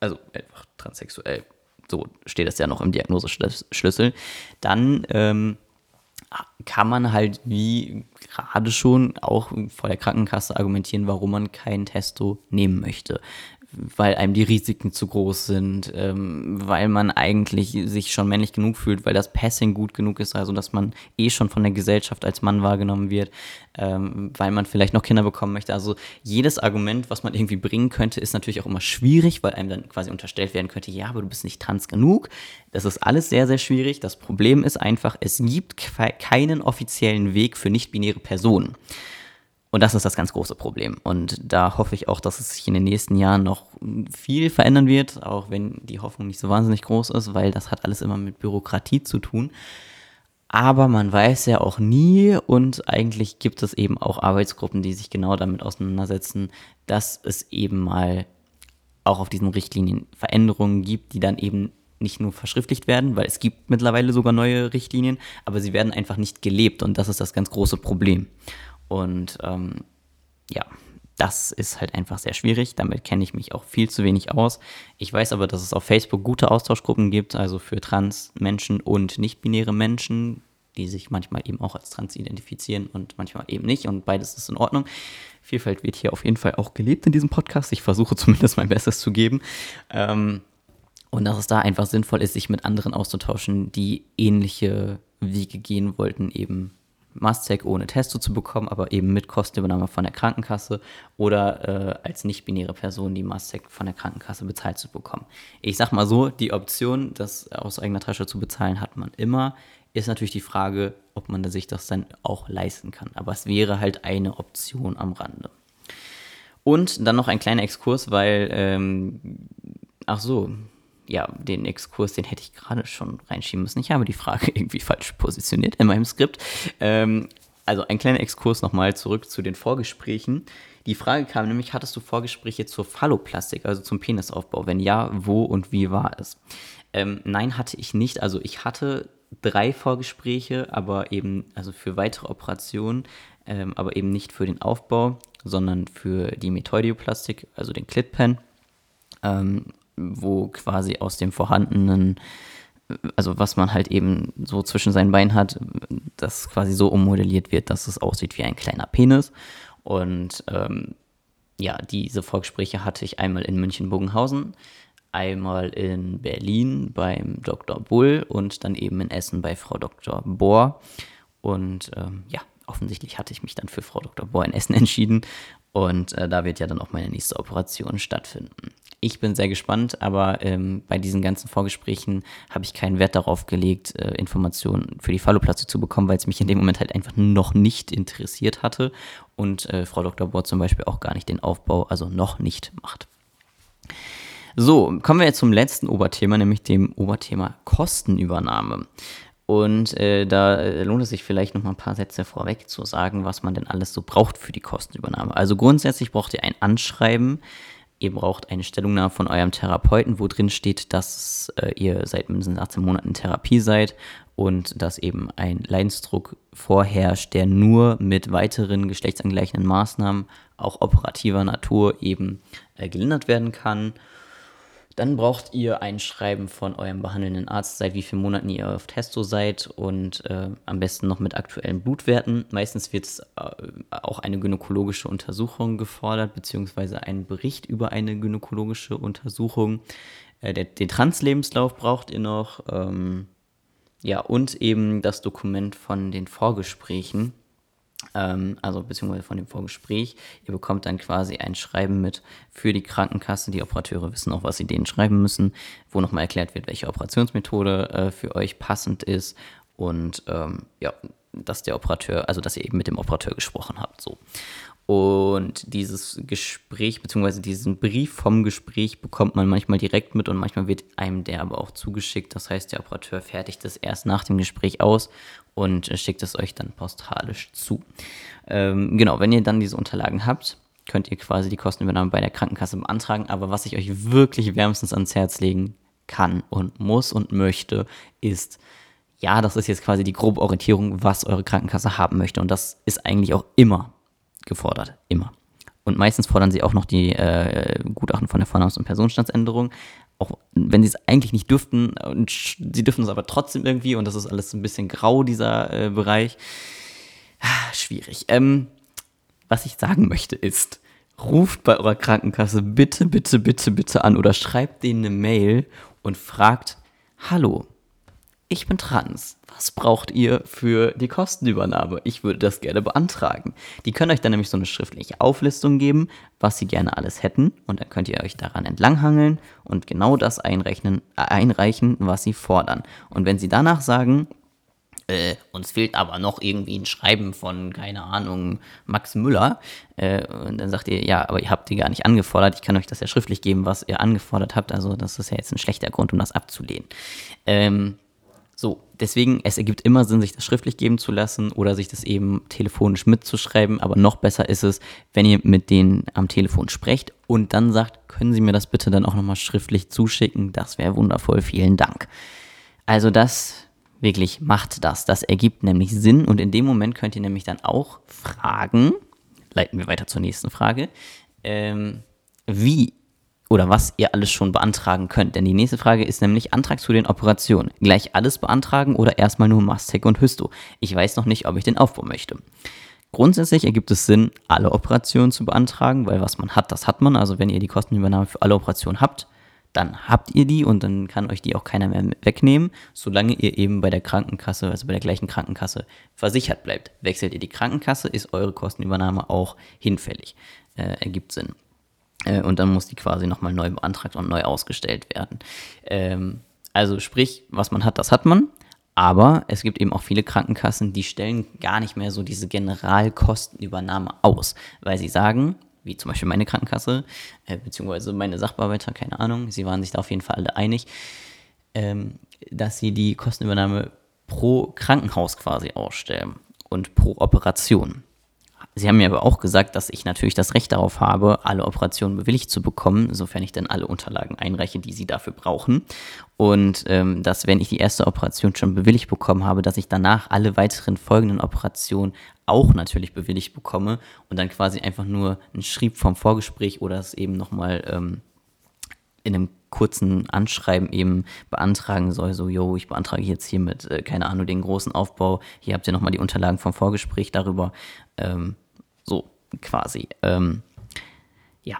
Also einfach transsexuell. So steht das ja noch im Diagnoseschlüssel. Dann ähm, kann man halt wie gerade schon auch vor der Krankenkasse argumentieren, warum man kein Testo nehmen möchte weil einem die Risiken zu groß sind, ähm, weil man eigentlich sich schon männlich genug fühlt, weil das Passing gut genug ist, also dass man eh schon von der Gesellschaft als Mann wahrgenommen wird, ähm, weil man vielleicht noch Kinder bekommen möchte. Also jedes Argument, was man irgendwie bringen könnte, ist natürlich auch immer schwierig, weil einem dann quasi unterstellt werden könnte, ja, aber du bist nicht trans genug. Das ist alles sehr, sehr schwierig. Das Problem ist einfach, es gibt keinen offiziellen Weg für nicht-binäre Personen. Und das ist das ganz große Problem. Und da hoffe ich auch, dass es sich in den nächsten Jahren noch viel verändern wird, auch wenn die Hoffnung nicht so wahnsinnig groß ist, weil das hat alles immer mit Bürokratie zu tun. Aber man weiß ja auch nie und eigentlich gibt es eben auch Arbeitsgruppen, die sich genau damit auseinandersetzen, dass es eben mal auch auf diesen Richtlinien Veränderungen gibt, die dann eben nicht nur verschriftlicht werden, weil es gibt mittlerweile sogar neue Richtlinien, aber sie werden einfach nicht gelebt und das ist das ganz große Problem. Und ähm, ja, das ist halt einfach sehr schwierig. Damit kenne ich mich auch viel zu wenig aus. Ich weiß aber, dass es auf Facebook gute Austauschgruppen gibt, also für Trans-Menschen und nicht-binäre Menschen, die sich manchmal eben auch als trans identifizieren und manchmal eben nicht. Und beides ist in Ordnung. Vielfalt wird hier auf jeden Fall auch gelebt in diesem Podcast. Ich versuche [laughs] zumindest mein Bestes zu geben. Ähm, und dass es da einfach sinnvoll ist, sich mit anderen auszutauschen, die ähnliche Wege gehen wollten, eben Mastzek ohne Testo zu bekommen, aber eben mit Kostenübernahme von der Krankenkasse oder äh, als nicht-binäre Person die Mastzek von der Krankenkasse bezahlt zu bekommen. Ich sag mal so, die Option, das aus eigener Tasche zu bezahlen, hat man immer. Ist natürlich die Frage, ob man sich das dann auch leisten kann. Aber es wäre halt eine Option am Rande. Und dann noch ein kleiner Exkurs, weil, ähm, ach so, ja, den Exkurs, den hätte ich gerade schon reinschieben müssen. Ich habe die Frage [laughs] irgendwie falsch positioniert in meinem Skript. Ähm, also ein kleiner Exkurs nochmal zurück zu den Vorgesprächen. Die Frage kam nämlich, hattest du Vorgespräche zur Phalloplastik, also zum Penisaufbau? Wenn ja, wo und wie war es? Ähm, nein, hatte ich nicht. Also ich hatte drei Vorgespräche, aber eben, also für weitere Operationen, ähm, aber eben nicht für den Aufbau, sondern für die Methoidioplastik, also den Clitpen. Ähm, wo quasi aus dem vorhandenen, also was man halt eben so zwischen seinen Beinen hat, das quasi so ummodelliert wird, dass es aussieht wie ein kleiner Penis. Und ähm, ja, diese Vorgespräche hatte ich einmal in München-Bogenhausen, einmal in Berlin beim Dr. Bull und dann eben in Essen bei Frau Dr. Bohr. Und ähm, ja, offensichtlich hatte ich mich dann für Frau Dr. Bohr in Essen entschieden. Und äh, da wird ja dann auch meine nächste Operation stattfinden. Ich bin sehr gespannt, aber ähm, bei diesen ganzen Vorgesprächen habe ich keinen Wert darauf gelegt, äh, Informationen für die Falloplastik zu bekommen, weil es mich in dem Moment halt einfach noch nicht interessiert hatte und äh, Frau Dr. Bohr zum Beispiel auch gar nicht den Aufbau, also noch nicht macht. So, kommen wir jetzt zum letzten Oberthema, nämlich dem Oberthema Kostenübernahme. Und äh, da äh, lohnt es sich vielleicht noch mal ein paar Sätze vorweg zu sagen, was man denn alles so braucht für die Kostenübernahme. Also grundsätzlich braucht ihr ein Anschreiben, Ihr braucht eine Stellungnahme von eurem Therapeuten, wo drin steht, dass äh, ihr seit mindestens 18 Monaten in Therapie seid und dass eben ein Leidensdruck vorherrscht, der nur mit weiteren geschlechtsangleichenden Maßnahmen, auch operativer Natur, eben äh, gelindert werden kann. Dann braucht ihr ein Schreiben von eurem behandelnden Arzt, seit wie vielen Monaten ihr auf Testo seid und äh, am besten noch mit aktuellen Blutwerten. Meistens wird äh, auch eine gynäkologische Untersuchung gefordert, beziehungsweise ein Bericht über eine gynäkologische Untersuchung. Äh, der, den Translebenslauf braucht ihr noch. Ähm, ja, und eben das Dokument von den Vorgesprächen ähm, also beziehungsweise von dem Vorgespräch. Ihr bekommt dann quasi ein Schreiben mit für die Krankenkasse. Die Operateure wissen auch, was sie denen schreiben müssen, wo nochmal erklärt wird, welche Operationsmethode äh, für euch passend ist und ähm, ja, dass der Operateur, also dass ihr eben mit dem Operateur gesprochen habt. So. Und dieses Gespräch, beziehungsweise diesen Brief vom Gespräch bekommt man manchmal direkt mit und manchmal wird einem der aber auch zugeschickt. Das heißt, der Operateur fertigt das erst nach dem Gespräch aus und schickt es euch dann postalisch zu. Ähm, genau, wenn ihr dann diese Unterlagen habt, könnt ihr quasi die Kostenübernahme bei der Krankenkasse beantragen. Aber was ich euch wirklich wärmstens ans Herz legen kann und muss und möchte, ist, ja, das ist jetzt quasi die grobe Orientierung, was eure Krankenkasse haben möchte. Und das ist eigentlich auch immer gefordert. Immer. Und meistens fordern sie auch noch die äh, Gutachten von der Vornamens- und Personenstandsänderung. Auch wenn sie es eigentlich nicht dürften. Und sie dürfen es aber trotzdem irgendwie. Und das ist alles ein bisschen grau, dieser äh, Bereich. Ah, schwierig. Ähm, was ich sagen möchte ist, ruft bei eurer Krankenkasse bitte, bitte, bitte, bitte an oder schreibt denen eine Mail und fragt, hallo, ich bin trans. Was braucht ihr für die Kostenübernahme? Ich würde das gerne beantragen. Die können euch dann nämlich so eine schriftliche Auflistung geben, was sie gerne alles hätten. Und dann könnt ihr euch daran entlanghangeln und genau das einrechnen, äh, einreichen, was sie fordern. Und wenn sie danach sagen, äh, uns fehlt aber noch irgendwie ein Schreiben von, keine Ahnung, Max Müller. Äh, und dann sagt ihr, ja, aber ihr habt die gar nicht angefordert. Ich kann euch das ja schriftlich geben, was ihr angefordert habt. Also das ist ja jetzt ein schlechter Grund, um das abzulehnen. Ähm, So, deswegen, es ergibt immer Sinn, sich das schriftlich geben zu lassen oder sich das eben telefonisch mitzuschreiben. Aber noch besser ist es, wenn ihr mit denen am Telefon sprecht und dann sagt, können Sie mir das bitte dann auch nochmal schriftlich zuschicken? Das wäre wundervoll. Vielen Dank. Also das wirklich macht das. Das ergibt nämlich Sinn und in dem Moment könnt ihr nämlich dann auch fragen, leiten wir weiter zur nächsten Frage, ähm, wie oder was ihr alles schon beantragen könnt. Denn die nächste Frage ist nämlich Antrag zu den Operationen. Gleich alles beantragen oder erstmal nur Mastec und Hysto? Ich weiß noch nicht, ob ich den Aufbau möchte. Grundsätzlich ergibt es Sinn, alle Operationen zu beantragen, weil was man hat, das hat man. Also wenn ihr die Kostenübernahme für alle Operationen habt, dann habt ihr die und dann kann euch die auch keiner mehr wegnehmen, solange ihr eben bei der Krankenkasse, also bei der gleichen Krankenkasse versichert bleibt. Wechselt ihr die Krankenkasse, ist eure Kostenübernahme auch hinfällig. Äh, ergibt Sinn. Äh, und dann muss die quasi nochmal neu beantragt und neu ausgestellt werden. Ähm, also sprich, was man hat, das hat man. Aber es gibt eben auch viele Krankenkassen, die stellen gar nicht mehr so diese Generalkostenübernahme aus, weil sie sagen, wie zum Beispiel meine Krankenkasse, äh, beziehungsweise meine Sachbearbeiter, keine Ahnung, sie waren sich da auf jeden Fall alle einig, ähm, dass sie die Kostenübernahme pro Krankenhaus quasi ausstellen und pro Operation. Sie haben mir aber auch gesagt, dass ich natürlich das Recht darauf habe, alle Operationen bewilligt zu bekommen, sofern ich dann alle Unterlagen einreiche, die Sie dafür brauchen. Und ähm, dass, wenn ich die erste Operation schon bewilligt bekommen habe, dass ich danach alle weiteren folgenden Operationen auch natürlich bewilligt bekomme und dann quasi einfach nur einen Schrieb vom Vorgespräch oder es eben nochmal ähm, in einem kurzen Anschreiben eben beantragen soll, so, yo, ich beantrage jetzt hiermit, äh, keine Ahnung, den großen Aufbau, hier habt ihr nochmal die Unterlagen vom Vorgespräch darüber, ähm, so quasi. Ähm, ja,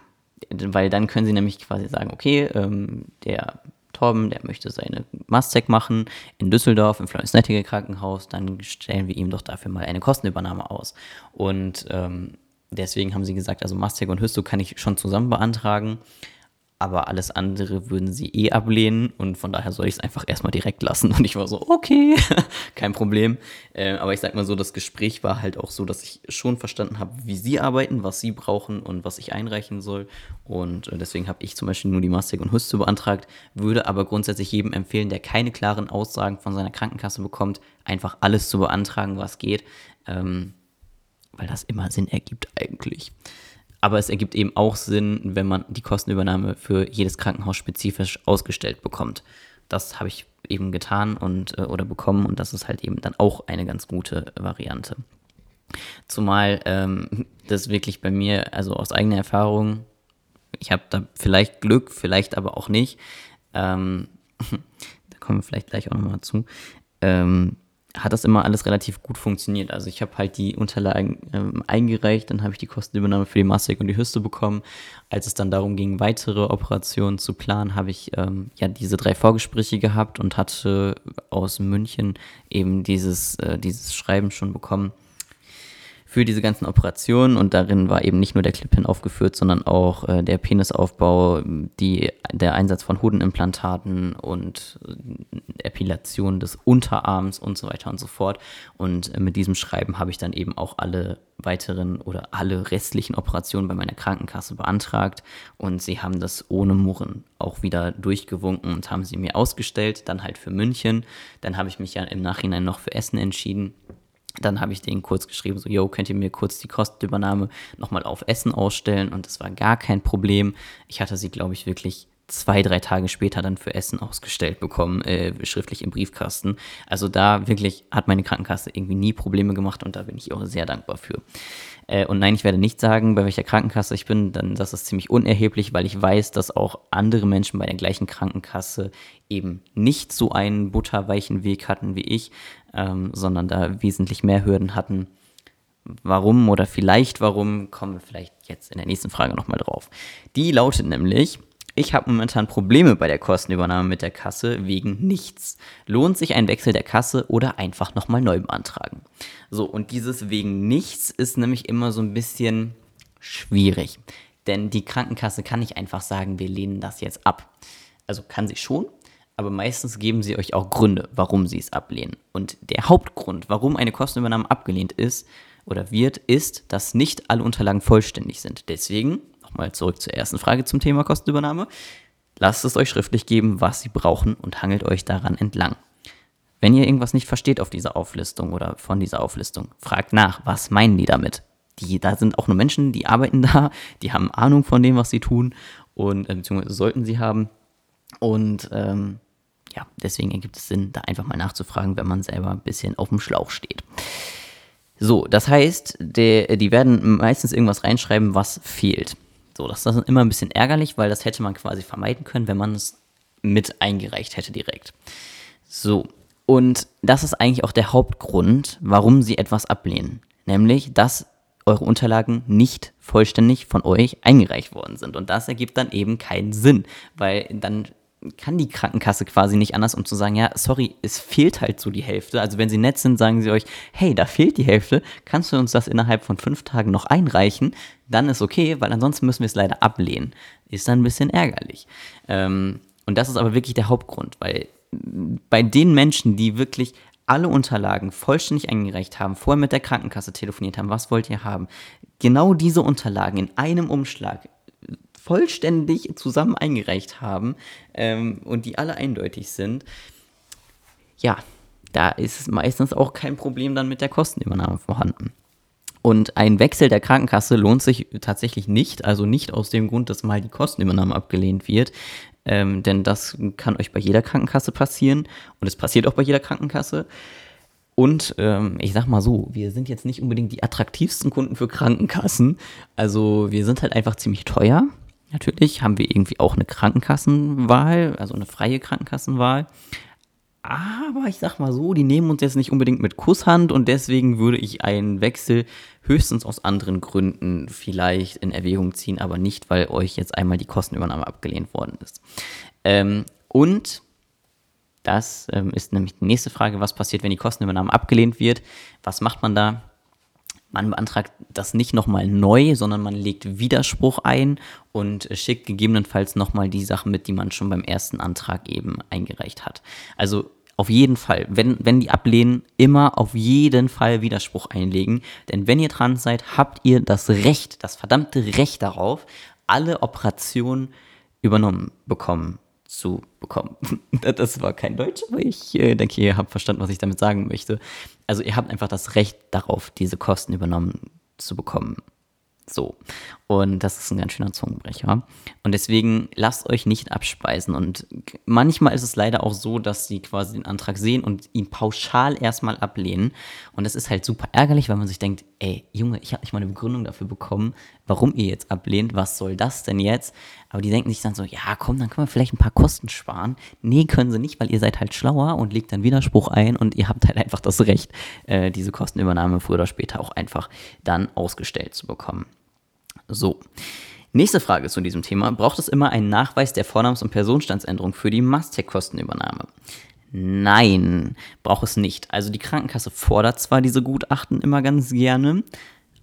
weil dann können sie nämlich quasi sagen, okay, ähm, der Torben, der möchte seine Mastzek machen in Düsseldorf im Florence Nightingale Krankenhaus, dann stellen wir ihm doch dafür mal eine Kostenübernahme aus. Und ähm, deswegen haben sie gesagt, also Mastzek und Hysto kann ich schon zusammen beantragen aber alles andere würden sie eh ablehnen und von daher soll ich es einfach erstmal direkt lassen. [laughs] Und ich war so, okay, [laughs] kein Problem. Äh, aber ich sag mal so, das Gespräch war halt auch so, dass ich schon verstanden habe, wie sie arbeiten, was sie brauchen und was ich einreichen soll. Und äh, deswegen habe ich zum Beispiel nur die Mastik und Hüste beantragt, würde aber grundsätzlich jedem empfehlen, der keine klaren Aussagen von seiner Krankenkasse bekommt, einfach alles zu beantragen, was geht. Ähm, weil das immer Sinn ergibt eigentlich. Aber es ergibt eben auch Sinn, wenn man die Kostenübernahme für jedes Krankenhaus spezifisch ausgestellt bekommt. Das habe ich eben getan und äh, oder bekommen und das ist halt eben dann auch eine ganz gute Variante. Zumal ähm, [laughs] das wirklich bei mir, also aus eigener Erfahrung, ich habe da vielleicht Glück, vielleicht aber auch nicht. Ähm, [laughs] da kommen wir vielleicht gleich auch nochmal zu. Ähm, hat das immer alles relativ gut funktioniert. Also ich habe halt die Unterlagen ähm, eingereicht, dann habe ich die Kostenübernahme für die Mastik und die Hüste bekommen. Als es dann darum ging, weitere Operationen zu planen, habe ich ähm, ja diese drei Vorgespräche gehabt und hatte aus München eben dieses, äh, dieses Schreiben schon bekommen für diese ganzen Operationen und darin war eben nicht nur der Clip-In aufgeführt, sondern auch äh, der Penisaufbau, die, der Einsatz von Hodenimplantaten und äh, Epilation des Unterarms und so weiter und so fort. Und äh, mit diesem Schreiben habe ich dann eben auch alle weiteren oder alle restlichen Operationen bei meiner Krankenkasse beantragt und sie haben das ohne Murren auch wieder durchgewunken und haben sie mir ausgestellt, dann halt für München. Dann habe ich mich ja im Nachhinein noch für Essen entschieden dann habe ich denen kurz geschrieben, so, yo, könnt ihr mir kurz die Kostenübernahme nochmal auf Essen ausstellen? Und das war gar kein Problem. Ich hatte sie, glaube ich, wirklich zwei, drei Tage später dann für Essen ausgestellt bekommen, äh, schriftlich im Briefkasten. Also da wirklich hat meine Krankenkasse irgendwie nie Probleme gemacht und da bin ich auch sehr dankbar für. Äh, und nein, ich werde nicht sagen, bei welcher Krankenkasse ich bin, dann das ist ziemlich unerheblich, weil ich weiß, dass auch andere Menschen bei der gleichen Krankenkasse eben nicht so einen butterweichen Weg hatten wie ich, ähm, sondern da wesentlich mehr Hürden hatten. Warum oder vielleicht warum, kommen wir vielleicht jetzt in der nächsten Frage nochmal drauf. Die lautet nämlich, ich habe momentan Probleme bei der Kostenübernahme mit der Kasse wegen nichts. Lohnt sich ein Wechsel der Kasse oder einfach nochmal neu beantragen? So, und dieses wegen nichts ist nämlich immer so ein bisschen schwierig. Denn die Krankenkasse kann nicht einfach sagen, wir lehnen das jetzt ab. Also kann sie schon, aber meistens geben sie euch auch Gründe, warum sie es ablehnen. Und der Hauptgrund, warum eine Kostenübernahme abgelehnt ist oder wird, ist, dass nicht alle Unterlagen vollständig sind. Deswegen nochmal zurück zur ersten Frage zum Thema Kostenübernahme. Lasst es euch schriftlich geben, was sie brauchen und hangelt euch daran entlang. wenn ihr irgendwas nicht versteht auf dieser Auflistung oder von dieser Auflistung, fragt nach, was meinen die damit? Die, da sind auch nur Menschen, die arbeiten [laughs] da, die haben Ahnung von dem, was sie tun und äh, beziehungsweise sollten sie haben. Und ähm, ja, deswegen ergibt es Sinn, da einfach mal nachzufragen, wenn man selber ein bisschen auf dem Schlauch steht. So, das heißt, der, die werden meistens irgendwas reinschreiben, was fehlt. So, das ist immer ein bisschen ärgerlich, weil das hätte man quasi vermeiden können, wenn man es mit eingereicht hätte direkt. So, und das ist eigentlich auch der Hauptgrund, warum sie etwas ablehnen. Nämlich, dass eure Unterlagen nicht vollständig von euch eingereicht worden sind. Und das ergibt dann eben keinen Sinn, weil dann kann die Krankenkasse quasi nicht anders, um zu sagen, ja, sorry, es fehlt halt so die Hälfte. Also wenn sie nett sind, sagen sie euch, hey, da fehlt die Hälfte, kannst du uns das innerhalb von fünf Tagen noch einreichen? Dann ist okay, weil ansonsten müssen wir es leider ablehnen. Ist dann ein bisschen ärgerlich. Ähm, und das ist aber wirklich der Hauptgrund, weil bei den Menschen, die wirklich alle Unterlagen vollständig eingereicht haben, vorher mit der Krankenkasse telefoniert haben, was wollt ihr haben, genau diese Unterlagen in einem Umschlag vollständig zusammen eingereicht haben ähm, und die alle eindeutig sind, ja, da ist meistens auch kein Problem dann mit der Kostenübernahme vorhanden. Und ein Wechsel der Krankenkasse lohnt sich tatsächlich nicht, also nicht aus dem Grund, dass mal die Kostenübernahme abgelehnt wird, ähm, denn das kann euch bei jeder Krankenkasse passieren und es passiert auch bei jeder Krankenkasse. Und ähm, ich sag mal so, wir sind jetzt nicht unbedingt die attraktivsten Kunden für Krankenkassen. Also wir sind halt einfach ziemlich teuer. Natürlich haben wir irgendwie auch eine Krankenkassenwahl, also eine freie Krankenkassenwahl. Aber ich sag mal so, die nehmen uns jetzt nicht unbedingt mit Kusshand und deswegen würde ich einen Wechsel höchstens aus anderen Gründen vielleicht in Erwägung ziehen, aber nicht, weil euch jetzt einmal die Kostenübernahme abgelehnt worden ist. Ähm, und das ähm, ist nämlich die nächste Frage, was passiert, wenn die Kostenübernahme abgelehnt wird? Was macht man da? Man beantragt das nicht nochmal neu, sondern man legt Widerspruch ein und schickt gegebenenfalls nochmal die Sachen mit, die man schon beim ersten Antrag eben eingereicht hat. Also auf jeden Fall, wenn, wenn die ablehnen, immer auf jeden Fall Widerspruch einlegen. Denn wenn ihr dran seid, habt ihr das Recht, das verdammte Recht darauf, alle Operationen übernommen bekommen zu bekommen. [laughs] Das war kein Deutsch, aber ich äh, denke, ihr habt verstanden, was ich damit sagen möchte. Also ihr habt einfach das Recht darauf, diese Kosten übernommen zu bekommen. So. Und das ist ein ganz schöner Zungenbrecher. Und deswegen lasst euch nicht abspeisen. Und manchmal ist es leider auch so, dass sie quasi den Antrag sehen und ihn pauschal erstmal ablehnen. Und das ist halt super ärgerlich, weil man sich denkt, ey, Junge, ich habe nicht mal eine Begründung dafür bekommen, warum ihr jetzt ablehnt. Was soll das denn jetzt? Aber die denken sich dann so, ja, komm, dann können wir vielleicht ein paar Kosten sparen. Nee, können sie nicht, weil ihr seid halt schlauer und legt dann Widerspruch ein und ihr habt halt einfach das Recht, äh, diese Kostenübernahme früher oder später auch einfach dann ausgestellt zu bekommen. So. Nächste Frage zu diesem Thema. Braucht es immer einen Nachweis der Vornamens- und Personenstandsänderung für die Mastec-Kostenübernahme? Nein, braucht es nicht. Also die Krankenkasse fordert zwar diese Gutachten immer ganz gerne,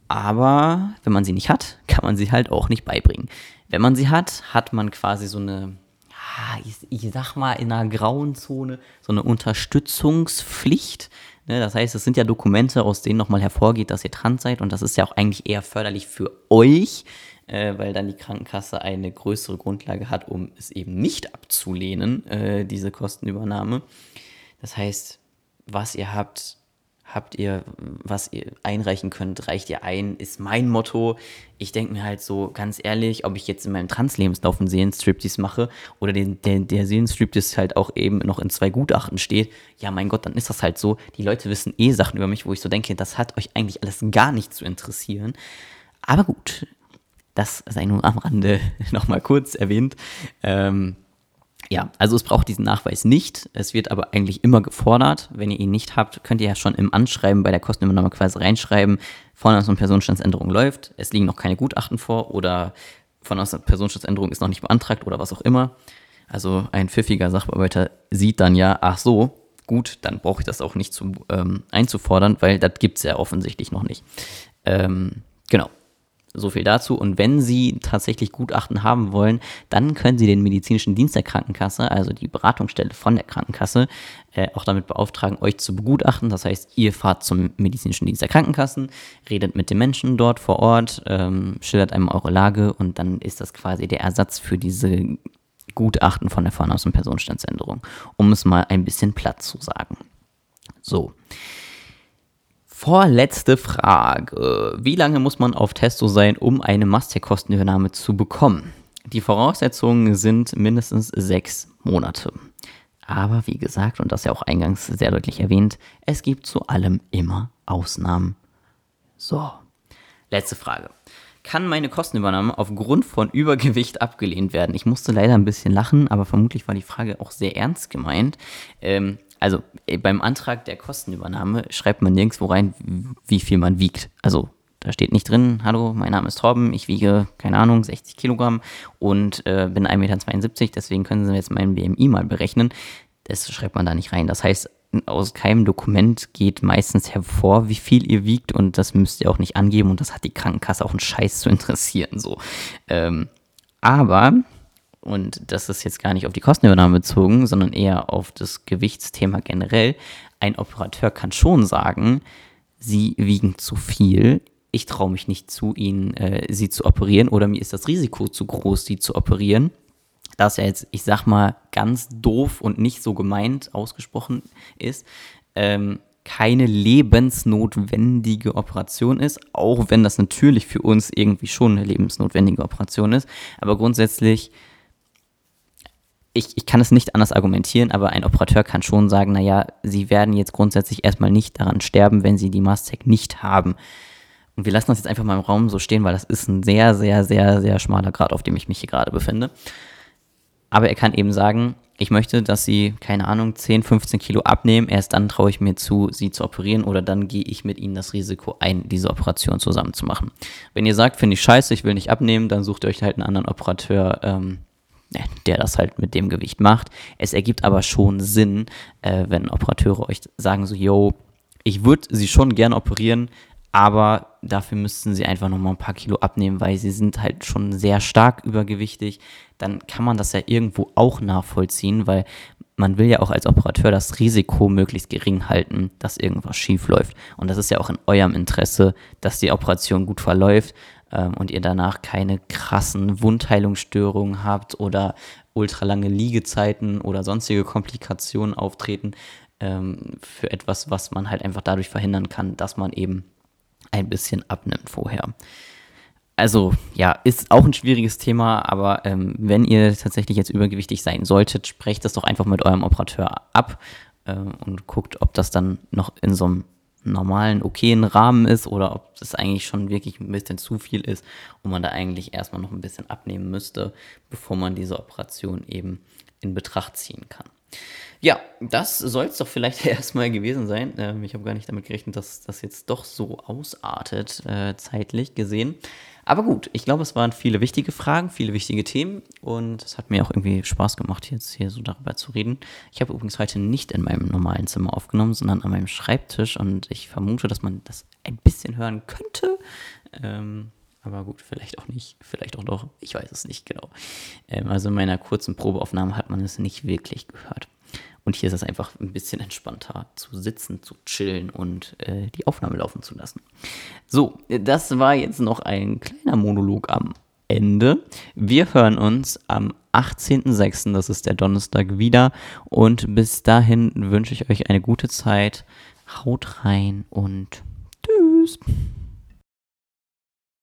aber wenn man sie nicht hat, kann man sie halt auch nicht beibringen. Wenn man sie hat, hat man quasi so eine, ich, ich sag mal in einer grauen Zone, so eine Unterstützungspflicht. Ne, das heißt, es sind ja Dokumente, aus denen nochmal hervorgeht, dass ihr trans seid und das ist ja auch eigentlich eher förderlich für euch, äh, weil dann die Krankenkasse eine größere Grundlage hat, um es eben nicht abzulehnen, äh, diese Kostenübernahme. Das heißt, was ihr habt, habt ihr, was ihr einreichen könnt, reicht ihr ein, ist mein Motto. Ich denke mir halt so, ganz ehrlich, ob ich jetzt in meinem Translebenslauf einen Seelenstriptease mache oder den, der, der Seelenstriptease halt auch eben noch in zwei Gutachten steht, ja mein Gott, dann ist das halt so. Die Leute wissen eh Sachen über mich, wo ich so denke, das hat euch eigentlich alles gar nicht zu interessieren. Aber gut, das sei nur am Rande [laughs] nochmal kurz erwähnt. Ähm, ja, also es braucht diesen Nachweis nicht. Es wird aber eigentlich immer gefordert. Wenn ihr ihn nicht habt, könnt ihr ja schon im Anschreiben bei der Kostenübernahme quasi reinschreiben, Vornamens- und Personenstandsänderung läuft, es liegen noch keine Gutachten vor oder Vornamens- und Personenstandsänderung ist noch nicht beantragt oder was auch immer. Also ein pfiffiger Sachbearbeiter sieht dann ja, ach so, gut, dann brauche ich das auch nicht zu, ähm, einzufordern, weil das gibt es ja offensichtlich noch nicht. Ähm, genau. So viel dazu. Und wenn Sie tatsächlich Gutachten haben wollen, dann können Sie den medizinischen Dienst der Krankenkasse, also die Beratungsstelle von der Krankenkasse, äh, auch damit beauftragen, euch zu begutachten. Das heißt, ihr fahrt zum medizinischen Dienst der Krankenkassen, redet mit den Menschen dort vor Ort, ähm, schildert einem eure Lage und dann ist das quasi der Ersatz für diese Gutachten von der Vornamens- und Personenstandsänderung, um es mal ein bisschen platt zu sagen. So. Vorletzte Frage. Wie lange muss man auf Testo sein, um eine Mastec-Kostenübernahme zu bekommen? Die Voraussetzungen sind mindestens sechs Monate. Aber wie gesagt, und das ja auch eingangs sehr deutlich erwähnt, es gibt zu allem immer Ausnahmen. So, letzte Frage. Kann meine Kostenübernahme aufgrund von Übergewicht abgelehnt werden? Ich musste leider ein bisschen lachen, aber vermutlich war die Frage auch sehr ernst gemeint. Ähm, also äh, beim Antrag der Kostenübernahme schreibt man nirgendwo rein, wie viel man wiegt. Also da steht nicht drin, hallo, mein Name ist Torben, ich wiege, keine Ahnung, 60 Kilogramm und äh, bin 1,72 Meter, deswegen können Sie jetzt meinen BMI mal berechnen. Das schreibt man da nicht rein. Das heißt, aus keinem Dokument geht meistens hervor, wie viel ihr wiegt und das müsst ihr auch nicht angeben und das hat die Krankenkasse auch einen Scheiß zu interessieren. So. Ähm, aber, und das ist jetzt gar nicht auf die Kostenübernahme bezogen, sondern eher auf das Gewichtsthema generell, ein Operateur kann schon sagen, sie wiegen zu viel, ich traue mich nicht zu, ihnen äh, sie zu operieren oder mir ist das Risiko zu groß, sie zu operieren. Das ja jetzt, ich sag mal, ganz doof und nicht so gemeint ausgesprochen ist, ähm, keine lebensnotwendige Operation ist, auch wenn das natürlich für uns irgendwie schon eine lebensnotwendige Operation ist. Aber grundsätzlich, ich, ich kann es nicht anders argumentieren, aber ein Operateur kann schon sagen, naja, sie werden jetzt grundsätzlich erstmal nicht daran sterben, wenn sie die Mastec nicht haben. Und wir lassen das jetzt einfach mal im Raum so stehen, weil das ist ein sehr, sehr, sehr, sehr schmaler Grad, auf dem ich mich hier gerade befinde. Aber er kann eben sagen, ich möchte, dass sie, keine Ahnung, 10, 15 Kilo abnehmen. Erst dann traue ich mir zu, sie zu operieren oder dann gehe ich mit ihnen das Risiko ein, diese Operation zusammen zu machen. Wenn ihr sagt, finde ich scheiße, ich will nicht abnehmen, dann sucht ihr euch halt einen anderen Operateur, ähm, der das halt mit dem Gewicht macht. Es ergibt aber schon Sinn, äh, wenn Operateure euch sagen so, yo, ich würde sie schon gerne operieren, aber dafür müssten sie einfach nochmal ein paar Kilo abnehmen, weil sie sind halt schon sehr stark übergewichtig. Dann kann man das ja irgendwo auch nachvollziehen, weil man will ja auch als Operateur das Risiko möglichst gering halten, dass irgendwas schief läuft. Und das ist ja auch in eurem Interesse, dass die Operation gut verläuft ähm, und ihr danach keine krassen Wundheilungsstörungen habt oder ultralange Liegezeiten oder sonstige Komplikationen auftreten ähm, für etwas, was man halt einfach dadurch verhindern kann, dass man eben ein bisschen abnimmt vorher. Also ja, ist auch ein schwieriges Thema, aber ähm, wenn ihr tatsächlich jetzt übergewichtig sein solltet, sprecht das doch einfach mit eurem Operateur ab äh, und guckt, ob das dann noch in so einem normalen, okayen Rahmen ist oder ob das eigentlich schon wirklich ein bisschen zu viel ist und man da eigentlich erstmal noch ein bisschen abnehmen müsste, bevor man diese Operation eben in Betracht ziehen kann. Ja, das soll es doch vielleicht [laughs] erstmal gewesen sein. Ähm, ich habe gar nicht damit gerechnet, dass das jetzt doch so ausartet, äh, zeitlich gesehen. Aber gut, ich glaube, es waren viele wichtige Fragen, viele wichtige Themen und es hat mir auch irgendwie Spaß gemacht, jetzt hier so darüber zu reden. Ich habe übrigens heute nicht in meinem normalen Zimmer aufgenommen, sondern an meinem Schreibtisch und ich vermute, dass man das ein bisschen hören könnte. Ähm, aber gut, vielleicht auch nicht, vielleicht auch doch, ich weiß es nicht genau. Ähm, also in meiner kurzen Probeaufnahme hat man es nicht wirklich gehört. Und hier ist es einfach ein bisschen entspannter zu sitzen, zu chillen und äh, die Aufnahme laufen zu lassen. So, das war jetzt noch ein kleiner Monolog am Ende. Wir hören uns am 18.06., das ist der Donnerstag, wieder. Und bis dahin wünsche ich euch eine gute Zeit. Haut rein und tschüss.